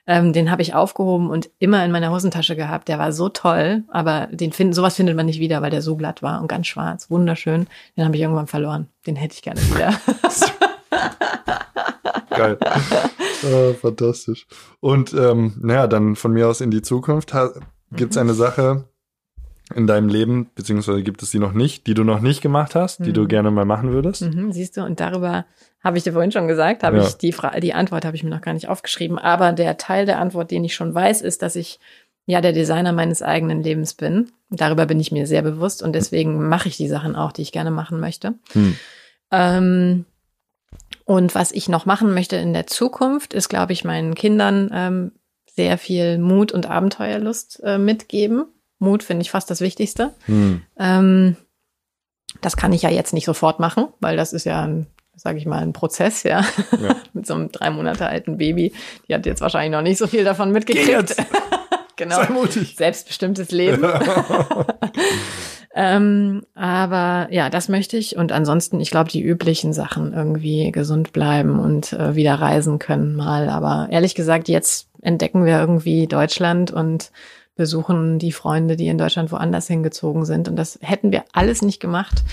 Ähm, den habe ich aufgehoben und immer in meiner Hosentasche gehabt. Der war so toll, aber den find, sowas findet man nicht wieder, weil der so glatt war und ganz schwarz, wunderschön. Den habe ich irgendwann verloren. Den hätte ich gerne wieder. Geil. Oh, fantastisch. Und ähm, naja, dann von mir aus in die Zukunft. Gibt es mhm. eine Sache, in deinem Leben, beziehungsweise gibt es die noch nicht, die du noch nicht gemacht hast, die mhm. du gerne mal machen würdest? Mhm, siehst du, und darüber habe ich dir vorhin schon gesagt, habe ja. ich die Frage, die Antwort habe ich mir noch gar nicht aufgeschrieben, aber der Teil der Antwort, den ich schon weiß, ist, dass ich ja der Designer meines eigenen Lebens bin. Darüber bin ich mir sehr bewusst und deswegen mache ich die Sachen auch, die ich gerne machen möchte. Hm. Ähm, und was ich noch machen möchte in der Zukunft, ist, glaube ich, meinen Kindern ähm, sehr viel Mut und Abenteuerlust äh, mitgeben Mut finde ich fast das Wichtigste. Hm. Ähm, das kann ich ja jetzt nicht sofort machen, weil das ist ja ein, sage ich mal, ein Prozess, ja. ja. Mit so einem drei Monate alten Baby. Die hat jetzt wahrscheinlich noch nicht so viel davon mitgekriegt. genau. Sei mutig. Selbstbestimmtes Leben. ähm, aber ja, das möchte ich. Und ansonsten, ich glaube, die üblichen Sachen irgendwie gesund bleiben und äh, wieder reisen können mal. Aber ehrlich gesagt, jetzt entdecken wir irgendwie Deutschland und besuchen die Freunde, die in Deutschland woanders hingezogen sind. Und das hätten wir alles nicht gemacht,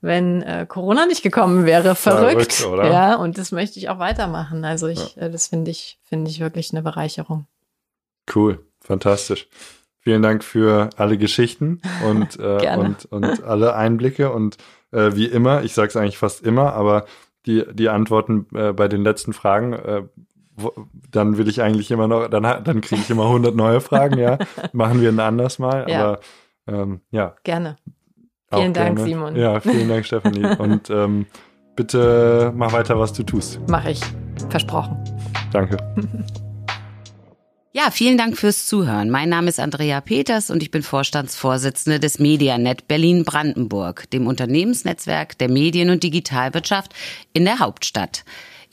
wenn äh, Corona nicht gekommen wäre. Verrückt. Verrückt ja, und das möchte ich auch weitermachen. Also ich, ja. äh, das finde ich, finde ich wirklich eine Bereicherung. Cool, fantastisch. Vielen Dank für alle Geschichten und, äh, und, und alle Einblicke. Und äh, wie immer, ich sage es eigentlich fast immer, aber die, die Antworten äh, bei den letzten Fragen äh, dann will ich eigentlich immer noch, dann, dann kriege ich immer 100 neue Fragen, ja. Machen wir ein anderes Mal, ja. aber ähm, ja. Gerne. Vielen Dank, gerne. Simon. Ja, vielen Dank, Stephanie. Und ähm, bitte mach weiter, was du tust. Mach ich. Versprochen. Danke. Ja, vielen Dank fürs Zuhören. Mein Name ist Andrea Peters und ich bin Vorstandsvorsitzende des Medianet Berlin-Brandenburg, dem Unternehmensnetzwerk der Medien- und Digitalwirtschaft in der Hauptstadt.